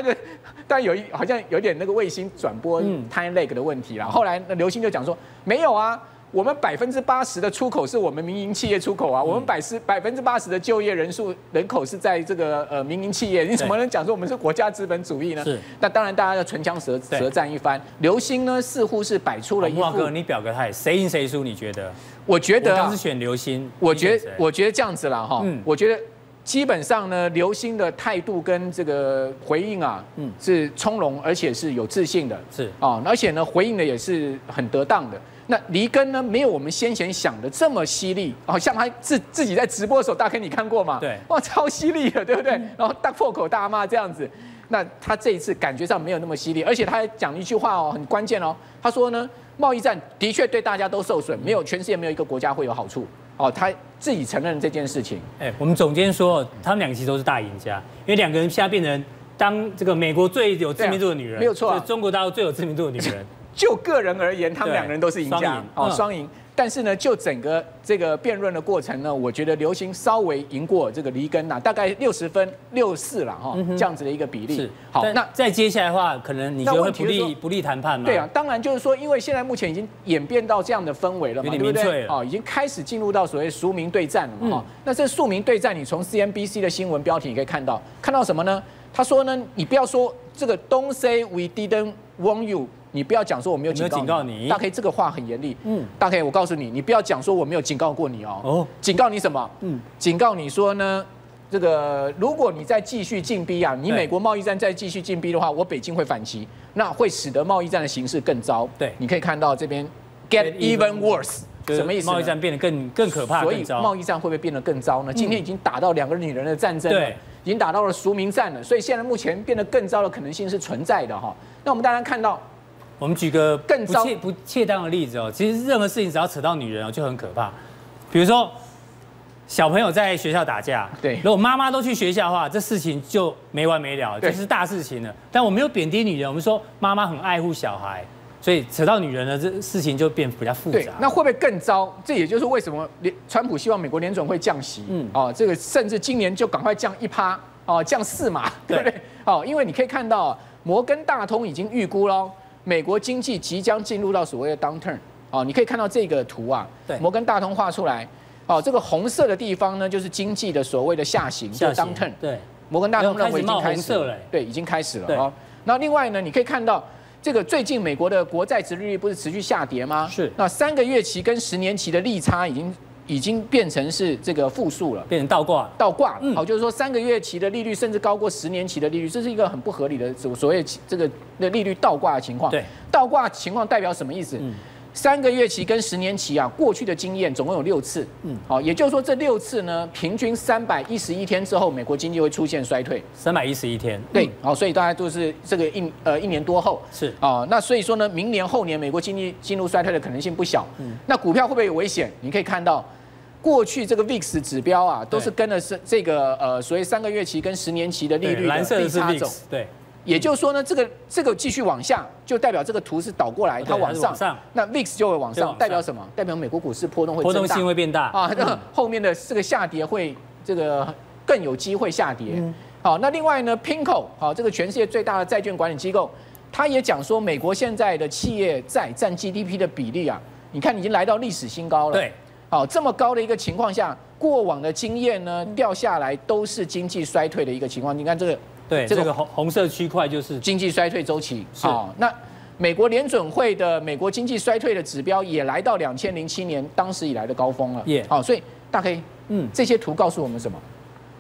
Speaker 3: 但有一好像有点那个卫星转播 time lag 的问题啦。后来那刘星就讲说，没有啊。我们百分之八十的出口是我们民营企业出口啊，我们百十百分之八十的就业人数人口是在这个呃民营企业，你怎么能讲说我们是国家资本主义呢？是，那当然大家要唇枪舌舌战一番。刘星呢似乎是摆出了一副，
Speaker 1: 木哥，你表个态，谁赢谁输？你觉得？
Speaker 3: 我觉得，
Speaker 1: 我当时选刘星，
Speaker 3: 我觉得我觉得这样子了哈，嗯，我觉得基本上呢，刘星的态度跟这个回应啊，嗯，是从容而且是有自信的，是啊，而且呢回应的也是很得当的。那黎根呢？没有我们先前想的这么犀利哦，像他自自己在直播的时候，大概你看过吗？对，哇，超犀利的，对不对？然后大破口大骂这样子。那他这一次感觉上没有那么犀利，而且他还讲了一句话哦，很关键哦。他说呢，贸易战的确对大家都受损，没有全世界没有一个国家会有好处哦。他自己承认这件事情。
Speaker 1: 哎，我们总监说，他们两个其实都是大赢家，因为两个人现在变成当这个美国最有知名度的女人，
Speaker 3: 没有错，
Speaker 1: 中国大陆最有知名度的女人。
Speaker 3: 就个人而言，他们两个人都是赢家，哦，双赢。但是呢，就整个这个辩论的过程呢，我觉得刘星稍微赢过这个黎根呐，大概六十分六四了哈，这样子的一个比例。是
Speaker 1: 好，那再接下来的话，可能你觉得会不利不利谈判吗？
Speaker 3: 对啊，当然就是说，因为现在目前已经演变到这样的氛围了嘛，对不对？哦，已经开始进入到所谓庶民对战了嘛。那这庶民对战，你从 CNBC 的新闻标题你可以看到，看到什么呢？他说呢，你不要说这个 Don't say we didn't warn you。你不要讲说我没有警告你，大 K 这个话很严厉。嗯，大 K 我告诉你，你不要讲说我没有警告过你哦。哦，警告你什么？嗯，警告你说呢，这个如果你再继续进逼啊，你美国贸易战再继续进逼的话，我北京会反击，那会使得贸易战的形势更糟。对，你可以看到这边 get even worse，什么意思？
Speaker 1: 贸易战变得更更可怕，
Speaker 3: 所以贸易战会不会变得更糟呢？今天已经打到两个女人的战争了，已经打到了赎民战了，所以现在目前变得更糟的可能性是存在的哈。那我们当然看到。
Speaker 1: 我们举个
Speaker 3: 更
Speaker 1: 不切不恰当的例子哦，其实任何事情只要扯到女人哦，就很可怕。比如说小朋友在学校打架，
Speaker 3: 对，
Speaker 1: 如果妈妈都去学校的话，这事情就没完没了，
Speaker 3: 对
Speaker 1: 就是大事情了。但我没有贬低女人，我们说妈妈很爱护小孩，所以扯到女人呢，这事情就变比较复杂。，
Speaker 3: 对那会不会更糟？这也就是为什么联川普希望美国联准会降息，嗯，哦，这个甚至今年就赶快降一趴，哦，降四码，对不对？哦，因为你可以看到摩根大通已经预估了美国经济即将进入到所谓的 downturn，哦，你可以看到这个图啊，
Speaker 1: 对。
Speaker 3: 摩根大通画出来，哦，这个红色的地方呢，就是经济的所谓的下行，就 downturn，
Speaker 1: 对，
Speaker 3: 摩根大通认为已经
Speaker 1: 开始
Speaker 3: 对，已经开始了
Speaker 1: 对。
Speaker 3: 哦。那另外呢，你可以看到这个最近美国的国债值利率不是持续下跌吗？
Speaker 1: 是。
Speaker 3: 那三个月期跟十年期的利差已经已经变成是这个负数了。
Speaker 1: 变成倒挂。
Speaker 3: 倒挂，
Speaker 1: 嗯
Speaker 3: 好，就是说三个月期的利率甚至高过十年期的利率，这是一个很不合理的所所谓这个的利率倒挂的情况。
Speaker 1: 对，
Speaker 3: 倒挂情况代表什么意思？
Speaker 1: 嗯
Speaker 3: 三个月期跟十年期啊，过去的经验总共有六次，嗯，好，也就是说这六次呢，平均三百一十一天之后，美国经济会出现衰退。
Speaker 1: 三百一十一天，
Speaker 3: 对，好，所以大家都是这个一呃一年多后
Speaker 1: 是
Speaker 3: 啊，那所以说呢，明年后年美国经济进入衰退的可能性不小。嗯，那股票会不会有危险？你可以看到，过去这个 VIX 指标啊，都是跟的是这个呃所谓三个月期跟十年期的利率
Speaker 1: 蓝色的
Speaker 3: 利差走
Speaker 1: VIX，。对，
Speaker 3: 也就是说呢，这个这个继续往下，就代表这个图是倒过来，它往上
Speaker 1: 往上，
Speaker 3: 那 VIX 就会往上，代表什么？代表美国股市波动会
Speaker 1: 波动
Speaker 3: 增大
Speaker 1: 性会变大。
Speaker 3: 啊，那个后面的这个下跌会这个更有机会下跌。好，那另外呢，PIMCO 好，这个全世界最大的债券管理机构，他也讲说，美国现在的企业债占 GDP 的比例啊，你看已经来到历史新高了。
Speaker 1: 对，
Speaker 3: 好，这么高的一个情况下，过往的经验呢掉下来都是经济衰退的一个情况。你看这个
Speaker 1: 对，这个红红色区块就是
Speaker 3: 经济衰退周期。
Speaker 1: 是
Speaker 3: 好，那美国联准会的美国经济衰退的指标也来到两千零七年当时以来的高峰了。
Speaker 1: 也
Speaker 3: 好，所以大黑
Speaker 1: 嗯
Speaker 3: 这些图告诉我们什么？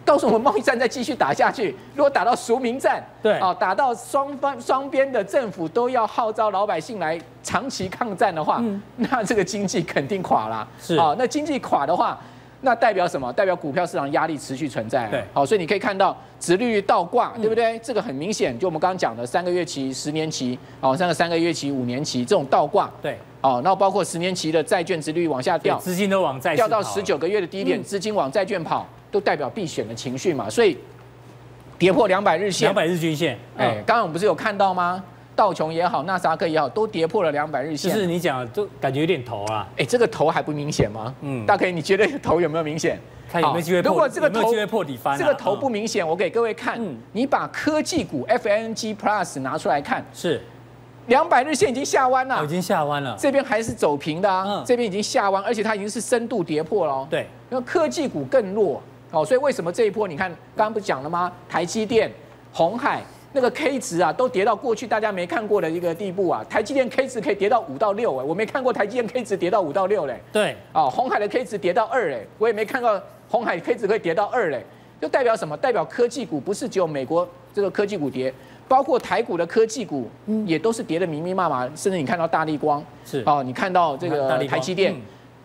Speaker 3: 告诉我们贸易战再继续打下去，如果打到赎民战，
Speaker 1: 对。
Speaker 3: 啊，打到双方双边的政府都要号召老百姓来长期抗战的话，那这个经济肯定垮啦。
Speaker 1: 是。
Speaker 3: 啊，那经济垮的话，那代表什么？代表股票市场压力持续存在。
Speaker 1: 对。
Speaker 3: 好，所以你可以看到殖利率倒挂，对不对？这个很明显，就我们刚刚讲的三个月期、十年期，哦，三个三个月期、五年期这种倒挂，
Speaker 1: 对，
Speaker 3: 哦，然后包括十年期的债券殖利率往下掉，
Speaker 1: 资金都往债市
Speaker 3: 掉到十九个月的低点，
Speaker 1: 嗯。
Speaker 3: 资金往债券跑，都代表避险的情绪嘛，所以跌破两百日线。
Speaker 1: 两，百日均线，
Speaker 3: 哎
Speaker 1: 哎，，
Speaker 3: 刚刚我们不是有看到吗？道琼也好，纳斯达克也好，都跌破了两百日线。
Speaker 1: 就是你讲就，感觉有点头啊，
Speaker 3: 哎，这个头还不明显吗？
Speaker 1: 嗯。
Speaker 3: 嗯，大 K，你觉得头有没有明显？
Speaker 1: 看有没有机会破
Speaker 3: 如果这个没
Speaker 1: 有机会破底翻啊
Speaker 3: 这个头不明显，我给各位看
Speaker 1: 嗯，
Speaker 3: 你把科技股 FNG Plus 拿出来看，
Speaker 1: 是，
Speaker 3: 两百日线已经下弯了。
Speaker 1: 哦已，经下弯了，
Speaker 3: 这边还是走平的啊
Speaker 1: 嗯，
Speaker 3: 这边已经下弯，而且它已经是深度跌破了哦。
Speaker 1: 对，
Speaker 3: 因为科技股更弱哦，所以为什么这一波你看刚刚不是讲了吗？台积电、红海那个 K 值啊，都跌到过去大家没看过的一个地步啊。台积电 K 值可以跌到五到六哎，我没看过台积电 K 值跌到五到六嘞。
Speaker 1: 对，
Speaker 3: 哦，红海的 K 值跌到二哎，我也没看到红海 K 值可以跌到二嘞，就代表什么？代表科技股不是只有美国这个科技股跌，包括台股的科技股也都是跌得密密麻麻，甚至你看到大立光
Speaker 1: 是
Speaker 3: 哦，你看到
Speaker 1: 这个
Speaker 3: 台积电。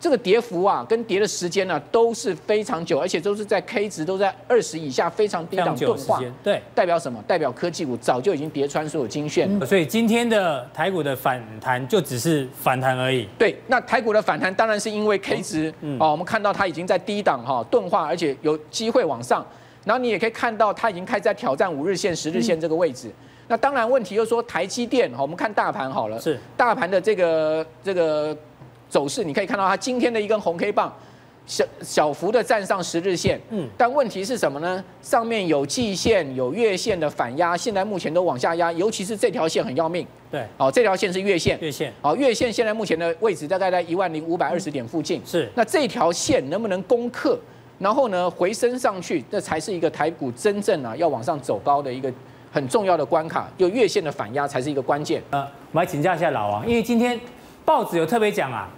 Speaker 1: 嗯
Speaker 3: 这个跌幅啊，跟跌的时间呢、啊，都是非常久，而且都是在 K 值都在二十以下，非常低
Speaker 1: 档
Speaker 3: 钝化。
Speaker 1: 对。
Speaker 3: 代表什么？代表科技股早就已经跌穿所有均线。
Speaker 1: 所以今天的台股的反弹就只是反弹而已。
Speaker 3: 对，那台股的反弹当然是因为 K 值，
Speaker 1: 嗯
Speaker 3: 哦，我们看到它已经在低档哈钝化，而且有机会往上。然后你也可以看到它已经开始在挑战五日线、十日线这个位置。那当然问题就是说台积电，哈，我们看大盘好了，
Speaker 1: 是
Speaker 3: 大盘的这个这个走势，你可以看到它今天的一根红 K 棒。小小幅的站上十日线，
Speaker 1: 嗯
Speaker 3: 嗯，但问题是什么呢？上面有季线、有月线的反压，现在目前都往下压，尤其是这条线很要命。
Speaker 1: 对，
Speaker 3: 好，这条线是月线，
Speaker 1: 月线
Speaker 3: 好，月线现在目前的位置大概在一万零五百二十点附近。
Speaker 1: 是
Speaker 3: 那这条线能不能攻克，然后呢回升上去，这才是一个台股真正啊要往上走高的一个很重要的关卡。就月线的反压才是一个关键。
Speaker 1: 呃，我们来请教一下老王，因为今天报纸有特别讲啊，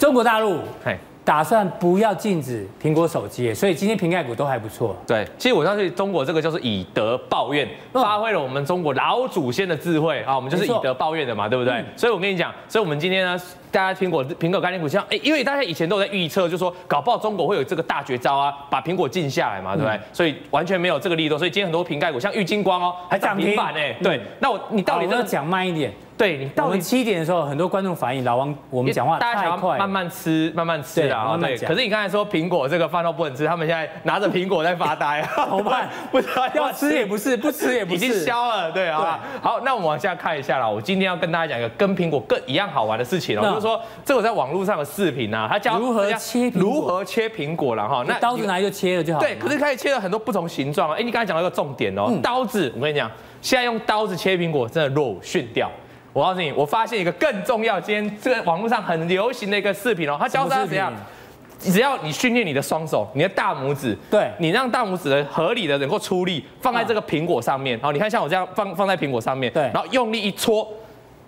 Speaker 1: 中国大陆
Speaker 5: 嘿。
Speaker 1: 打算不要禁止苹果手机，所以今天瓶盖股都还不错。
Speaker 5: 对，其实我相信中国这个就是以德报怨，发挥了我们中国老祖先的智慧啊，我们就是以德报怨的嘛，对不对？
Speaker 1: 嗯、
Speaker 5: 所以我跟你讲，所以我们今天呢，大家苹果苹果概念股像，哎，因为大家以前都有在预测，就说搞不好中国会有这个大绝招啊，把苹果禁下来嘛，对不对？嗯、所以完全没有这个力度，所以今天很多瓶盖股像玉金光哦，还涨停板哎，对，那我你到底
Speaker 1: 要讲慢一点。
Speaker 5: 对你到底
Speaker 1: 七点的时候，很多观众反映老王我们讲话
Speaker 5: 大家想要慢慢吃，慢慢吃啊。对，可是你刚才说苹果这个饭都不能吃，他们现在拿着苹果在 发呆，
Speaker 1: 怎么办？不知道要吃也不是，不吃也不是，
Speaker 5: 已经消了。对啊，好，那我们往下看一下啦。我今天要跟大家讲一个跟苹果更一样好玩的事情哦，就是说这个在网络上的视频啊，他教
Speaker 1: 如何切
Speaker 5: 如何切苹果了哈。
Speaker 1: 那刀子拿来就切了就好。
Speaker 5: 对，可是可以切了很多不同形状啊。哎，你刚才讲到一个重点哦，刀子，我跟你讲。现在用刀子切苹果真的落伍逊掉。我告诉你，我发现一个更重要，今天这个网络上很流行的一个视频哦，他教大家怎样，只要你训练你的双手，你的大拇指，
Speaker 1: 对，
Speaker 5: 你让大拇指的合理的能够出力放在这个苹果上面，好，你看像我这样放放在苹果上面，
Speaker 1: 对，
Speaker 5: 然后用力一戳，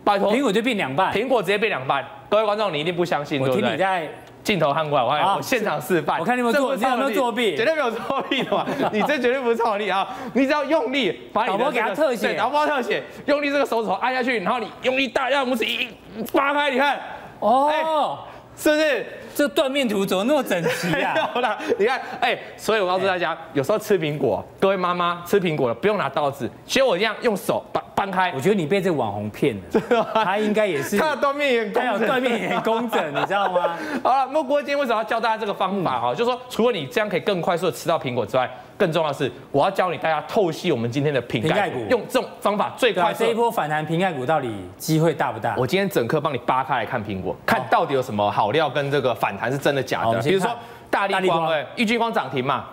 Speaker 5: 拜托，
Speaker 1: 苹果就变两半，
Speaker 5: 苹果直接变两半。各位观众，你一定不相信，对不对？镜头看过来，我看我现场示范。
Speaker 1: 我看你们作，你有没有作弊？
Speaker 5: 绝对没有作弊的嘛！你这绝对不是作弊啊！你只要用力把你的
Speaker 1: 给他特写，
Speaker 5: 导播特写，用力这个手指头按下去，然后你用力大，让拇指一扒开，你看，哦，是不是？
Speaker 1: 这断面图怎么那么整齐啊？
Speaker 5: 你看，哎，所以我告诉大家，有时候吃苹果，各位妈妈吃苹果了不用拿刀子，学我这样用手掰掰开，
Speaker 1: 我觉得你被这个网红骗了，他应该也是，
Speaker 5: 他的断面也很，
Speaker 1: 他断面也工整，你知道吗？
Speaker 5: 好了，莫国今天为什么要教大家这个方法哈？就是说，除了你这样可以更快速的吃到苹果之外，更重要的是，我要教你大家透析我们今天的瓶盖股，用这种方法最快。
Speaker 1: 这一波反弹瓶盖股到底机会大不大？
Speaker 5: 我今天整颗帮你扒开来看苹果，看到底有什么好料跟这个反弹是真的假的？比如说大立光，哎，玉晶光涨停嘛。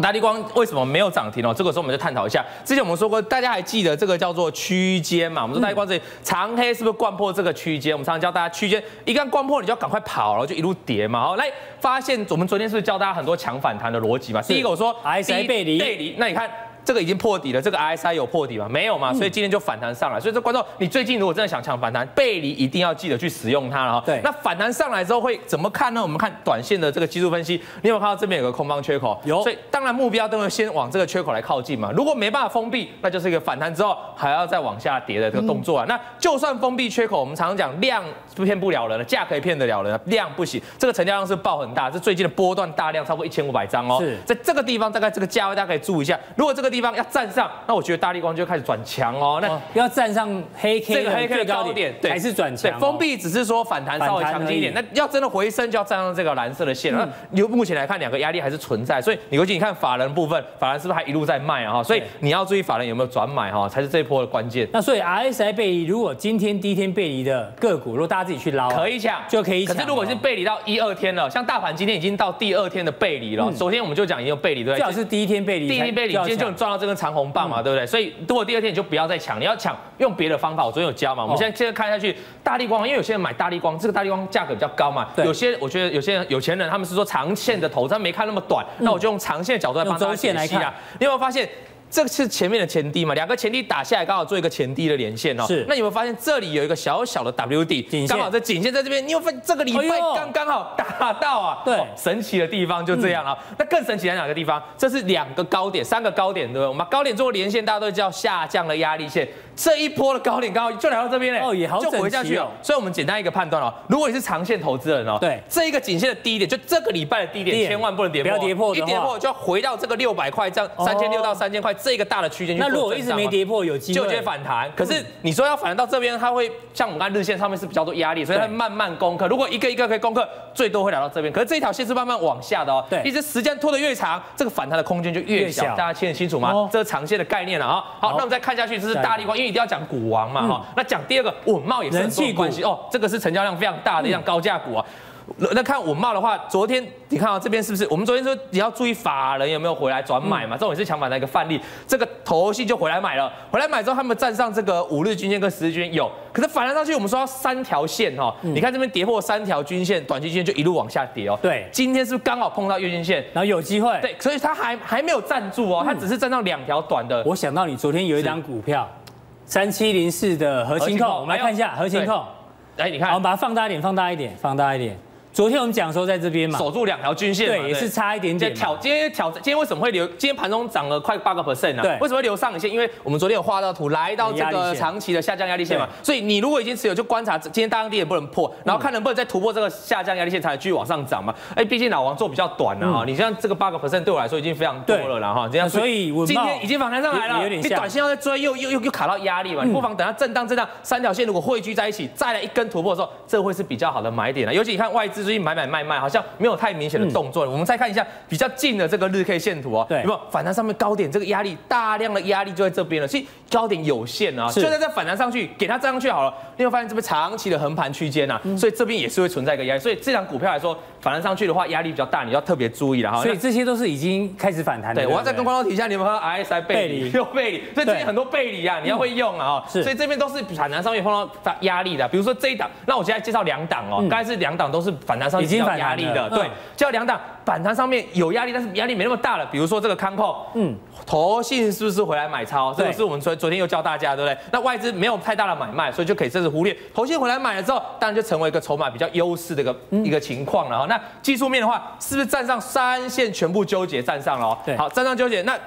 Speaker 5: 大地光为什么没有涨停哦？这个时候我们就探讨一下。之前我们说过，大家还记得这个叫做区间嘛？我们说大地光这里长黑是不是灌破这个区间？我们常常教大家区间一旦灌破，你就要赶快跑然后，就一路跌嘛。好，来发现我们昨天是不是教大家很多强反弹的逻辑嘛？第一个我说
Speaker 1: RSI 背离，
Speaker 5: 背离，那你看。这个已经破底了，这个 RSI 有破底吗？没有嘛，所以今天就反弹上来。所以这观众，你最近如果真的想抢反弹，背离一定要记得去使用它了哈。
Speaker 1: 对。
Speaker 5: 那反弹上来之后会怎么看呢？我们看短线的这个技术分析，你有没有看到这边有个空方缺口？
Speaker 1: 有。
Speaker 5: 所以当然目标都会先往这个缺口来靠近嘛。如果没办法封闭，那就是一个反弹之后还要再往下跌的这个动作啊。那就算封闭缺口，我们常常讲量是骗不了人了，价可以骗得了人，量不行。这个成交量是爆很大，这最近的波段大量超过一千五百张哦。
Speaker 1: 是。
Speaker 5: 在这个地方大概这个价位大家可以注意一下，如果这个地方要站上。那我觉得大力光就开始转强哦，那
Speaker 1: 要站上黑 K
Speaker 5: 这个黑 K 的高点，对，
Speaker 1: 还是转强。
Speaker 5: 封闭只是说反弹稍微强劲一点，那要真的回升就要站上这个蓝色的线。那你目前来看两个压力还是存在，所以你回去你看法人部分，法人是不是还一路在卖啊？哈，所以你要注意法人有没有转买哈，才是这一波的关键。
Speaker 1: 那所以 RSI 背离，如果今天第一天背离的个股，如果大家自己去捞，
Speaker 5: 可以抢
Speaker 1: 就可以抢。
Speaker 5: 可是如果是背离到一二天了，像大盘今天已经到第二天的背离了，昨天我们就讲已经有背离对？
Speaker 1: 最好是第一天背离，
Speaker 5: 第一天背离，今天就能赚到这根长红棒嘛，对不对？所以。如果第二天你就不要再抢，你要抢用别的方法。我昨天有教嘛，我们现在接着看下去。大力光，因为有些人买大力光，这个大力光价格比较高嘛。
Speaker 1: 对。
Speaker 5: 有些我觉得有些人有钱人他们是说长线的投资，他没看那么短。那我就用长线的角度来帮大家解析啊。你有没有发现？这个是前面的前低嘛，两个前低打下来，刚好做一个前低的连线哦。
Speaker 1: 是。
Speaker 5: 那你有没有发现这里有一个小小的 W 底，刚好这颈线在这边。你有发现这个礼拜刚刚好打到啊？
Speaker 1: 对。
Speaker 5: 神奇的地方就这样啊。那更神奇在哪个地方？这是两个高点，三个高点，对不对？我们把高点做连线，大家都叫下降的压力线。这一波的高点刚好就来到这边嘞。
Speaker 1: 哦，也好整齐哦。就回下去哦。
Speaker 5: 所以我们简单一个判断哦，如果你是长线投资人哦，
Speaker 1: 对，
Speaker 5: 这一个颈线的低点，就这个礼拜的低点，千万不能跌破。
Speaker 1: 不要跌破，
Speaker 5: 一跌破就要回到这个六百块这样，三千六到三千块这个大的区间。
Speaker 1: 那如果一直没跌破，有机会
Speaker 5: 就接反弹。可是你说要反弹到这边，它会像我们看日线上面是比较多压力，所以它慢慢攻克。如果一个一个可以攻克，最多会来到这边。可是这一条线是慢慢往下的哦。
Speaker 1: 对，
Speaker 5: 一直时间拖得越长，这个反弹的空间就越小。大家听得清楚吗？这是长线的概念了啊。好，那我们再看下去，这是大力光，因为一定要讲股王嘛哈。那讲第二个稳茂也是很多关系哦。这个是成交量非常大的一样高价股啊。那看稳懋的话，昨天你看到这边是不是？我们昨天说你要注意法人有没有回来转买嘛，这种也是强反的一个范例。这个头信就回来买了，回来买之后他们站上这个五日均线跟十日均线有，可是反弹上去我们说要三条线哈，你看这边跌破三条均线，短期均线就一路往下跌哦。
Speaker 1: 对，
Speaker 5: 今天是不是刚好碰到月均线，
Speaker 1: 然后有机会？
Speaker 5: 对，所以它还还没有站住哦，它只是站上两条短的。
Speaker 1: 我想到你昨天有一张股票，三七零四的核心控，我们来看一下核心控。
Speaker 5: 哎，你看，
Speaker 1: 我们把它放大一点，放大一点，放大一点。昨天我们讲说在这边嘛，
Speaker 5: 守住两条均线，
Speaker 1: 对，也是差一点点。
Speaker 5: 挑今天挑今天为什么会留？今天盘中涨了快八个 percent 啊？
Speaker 1: 对，
Speaker 5: 为什么会留上影线？因为我们昨天有画到图，来到这个长期的下降压力线嘛。所以你如果已经持有，就观察今天大量低点不能破，然后看能不能再突破这个下降压力线，才能继续往上涨嘛。哎，毕竟老王做比较短了哈，你像这个八个 percent 对我来说已经非常多了了哈。这样，所以今天已经反弹上来了，你短线要再追，又又又又卡到压力嘛。你不妨等它震荡震荡，三条线如果汇聚在一起，再来一根突破的时候，这会是比较好的买点了。尤其你看外资最近买买卖卖。好像没有太明显的动作，我们再看一下比较近的这个日 K 线图哦，对，有没有？反弹上面高点这个压力，大量的压力就在这边了，所以高点有限啊，就在这反弹上去，给它站上去好了，你会发现这边长期的横盘区间呐，所以这边也是会存在一个压力，所以这张股票来说反弹上去的话，压力比较大，你要特别注意了哈。
Speaker 1: 所以这些都是已经开始反弹的。
Speaker 5: 对，我要再跟观众提一下，你们和 RSI 背离？又背离，所以这边很多背离啊，你要会用啊，所以这边都是反弹上面碰到压力的，比如说这一档，那我现在介绍两档哦，刚才是两档都是反弹上已经有压力的，对。叫两档反弹上面有压力，但是压力没那么大了。比如说这个康扣，嗯，投信是不是回来买超？这个是我们昨昨天又教大家，对不对？那外资没有太大的买卖，所以就可以这次忽略。投信回来买了之后，当然就成为一个筹码比较优势的一个一个情况了哈。那技术面的话，是不是站上三线全部纠结站上了哦？对，好，站上纠结那。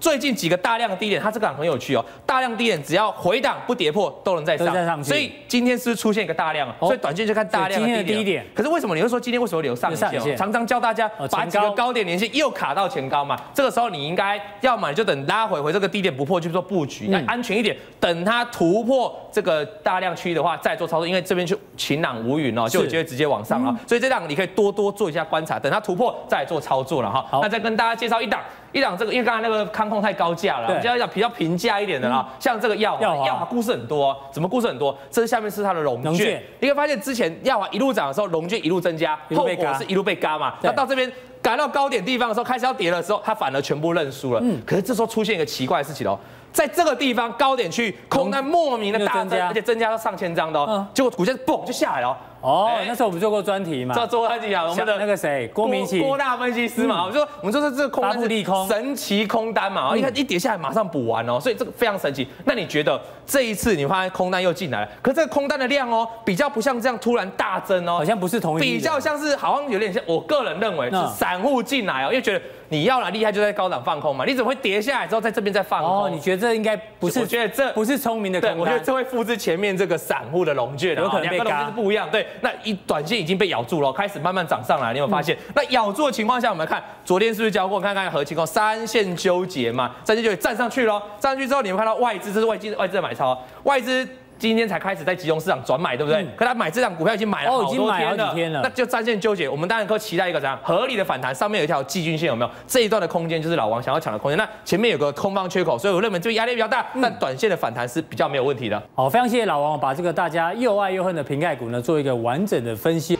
Speaker 5: 最近几个大量的低点，它这个很有趣哦。大量低点只要回档不跌破，都能再上。所以今天是出现一个大量，所以短线就看大量的低点。可是为什么你会说今天为什么留上影线？常常教大家把几个高点连线又卡到前高嘛。这个时候你应该要么就等拉回回这个低点不破，就做布局，那安全一点。等它突破这个大量区域的话，再做操作。因为这边就晴朗无云哦，就有机会直接往上了。所以这档你可以多多做一下观察，等它突破再做操作了哈。那再跟大家介绍一档。一档这个，因为刚才那个康控太高价了，我们就要讲比较平价一点的啦。像这个耀华，耀华故事很多，怎么故事很多？这是下面是它的融券，你会发现之前耀华一路涨的时候，融券一路增加，后果是一路被嘎嘛。那到这边赶到高点地方的时候，开始要跌的时候，它反而全部认输了。可是这时候出现一个奇怪的事情哦，在这个地方高点去空单莫名的大增，而且增加到上千张的哦，结果股价嘣就下来了。
Speaker 1: 哦，那时候我们做过专题嘛，
Speaker 5: 做做专题啊，我们的那个谁，郭明奇，郭大分析师嘛，我们说我们就是这个空单利空。神奇空单嘛，一看一跌下来马上补完哦，所以这个非常神奇。那你觉得这一次你发现空单又进来了，可这个空单的量哦，比较不像这样突然大增哦，
Speaker 1: 好像不是同一，
Speaker 5: 比较像是好像有点像，我个人认为是散户进来哦，因为觉得你要来厉害就在高档放空嘛，你怎么会跌下来之后在这边再放空？
Speaker 1: 哦，你觉得这应该不是？我觉得这不是聪明的空单，
Speaker 5: 我觉得这会复制前面这个散户的融券，有可能两个东西是不一样。对，那一短线。已经被咬住了，开始慢慢涨上来。你有没有发现？嗯、那咬住的情况下，我们看昨天是不是教过？看看何情况，三线纠结嘛，三线纠结站上去了，站上去之后，你们看到外资，这是外资外资的买超，外资。今天才开始在集中市场转买，对不对？嗯、可他买这档股票已经买了好多天了，哦、已经买了好几天了，那就战线纠结。我们当然可以期待一个怎样合理的反弹，上面有一条季均线，有没有？这一段的空间就是老王想要抢的空间。那前面有个空方缺口，所以我认为这个压力比较大，嗯、但短线的反弹是比较没有问题的。
Speaker 1: 好，非常谢谢老王把这个大家又爱又恨的瓶盖股呢做一个完整的分析。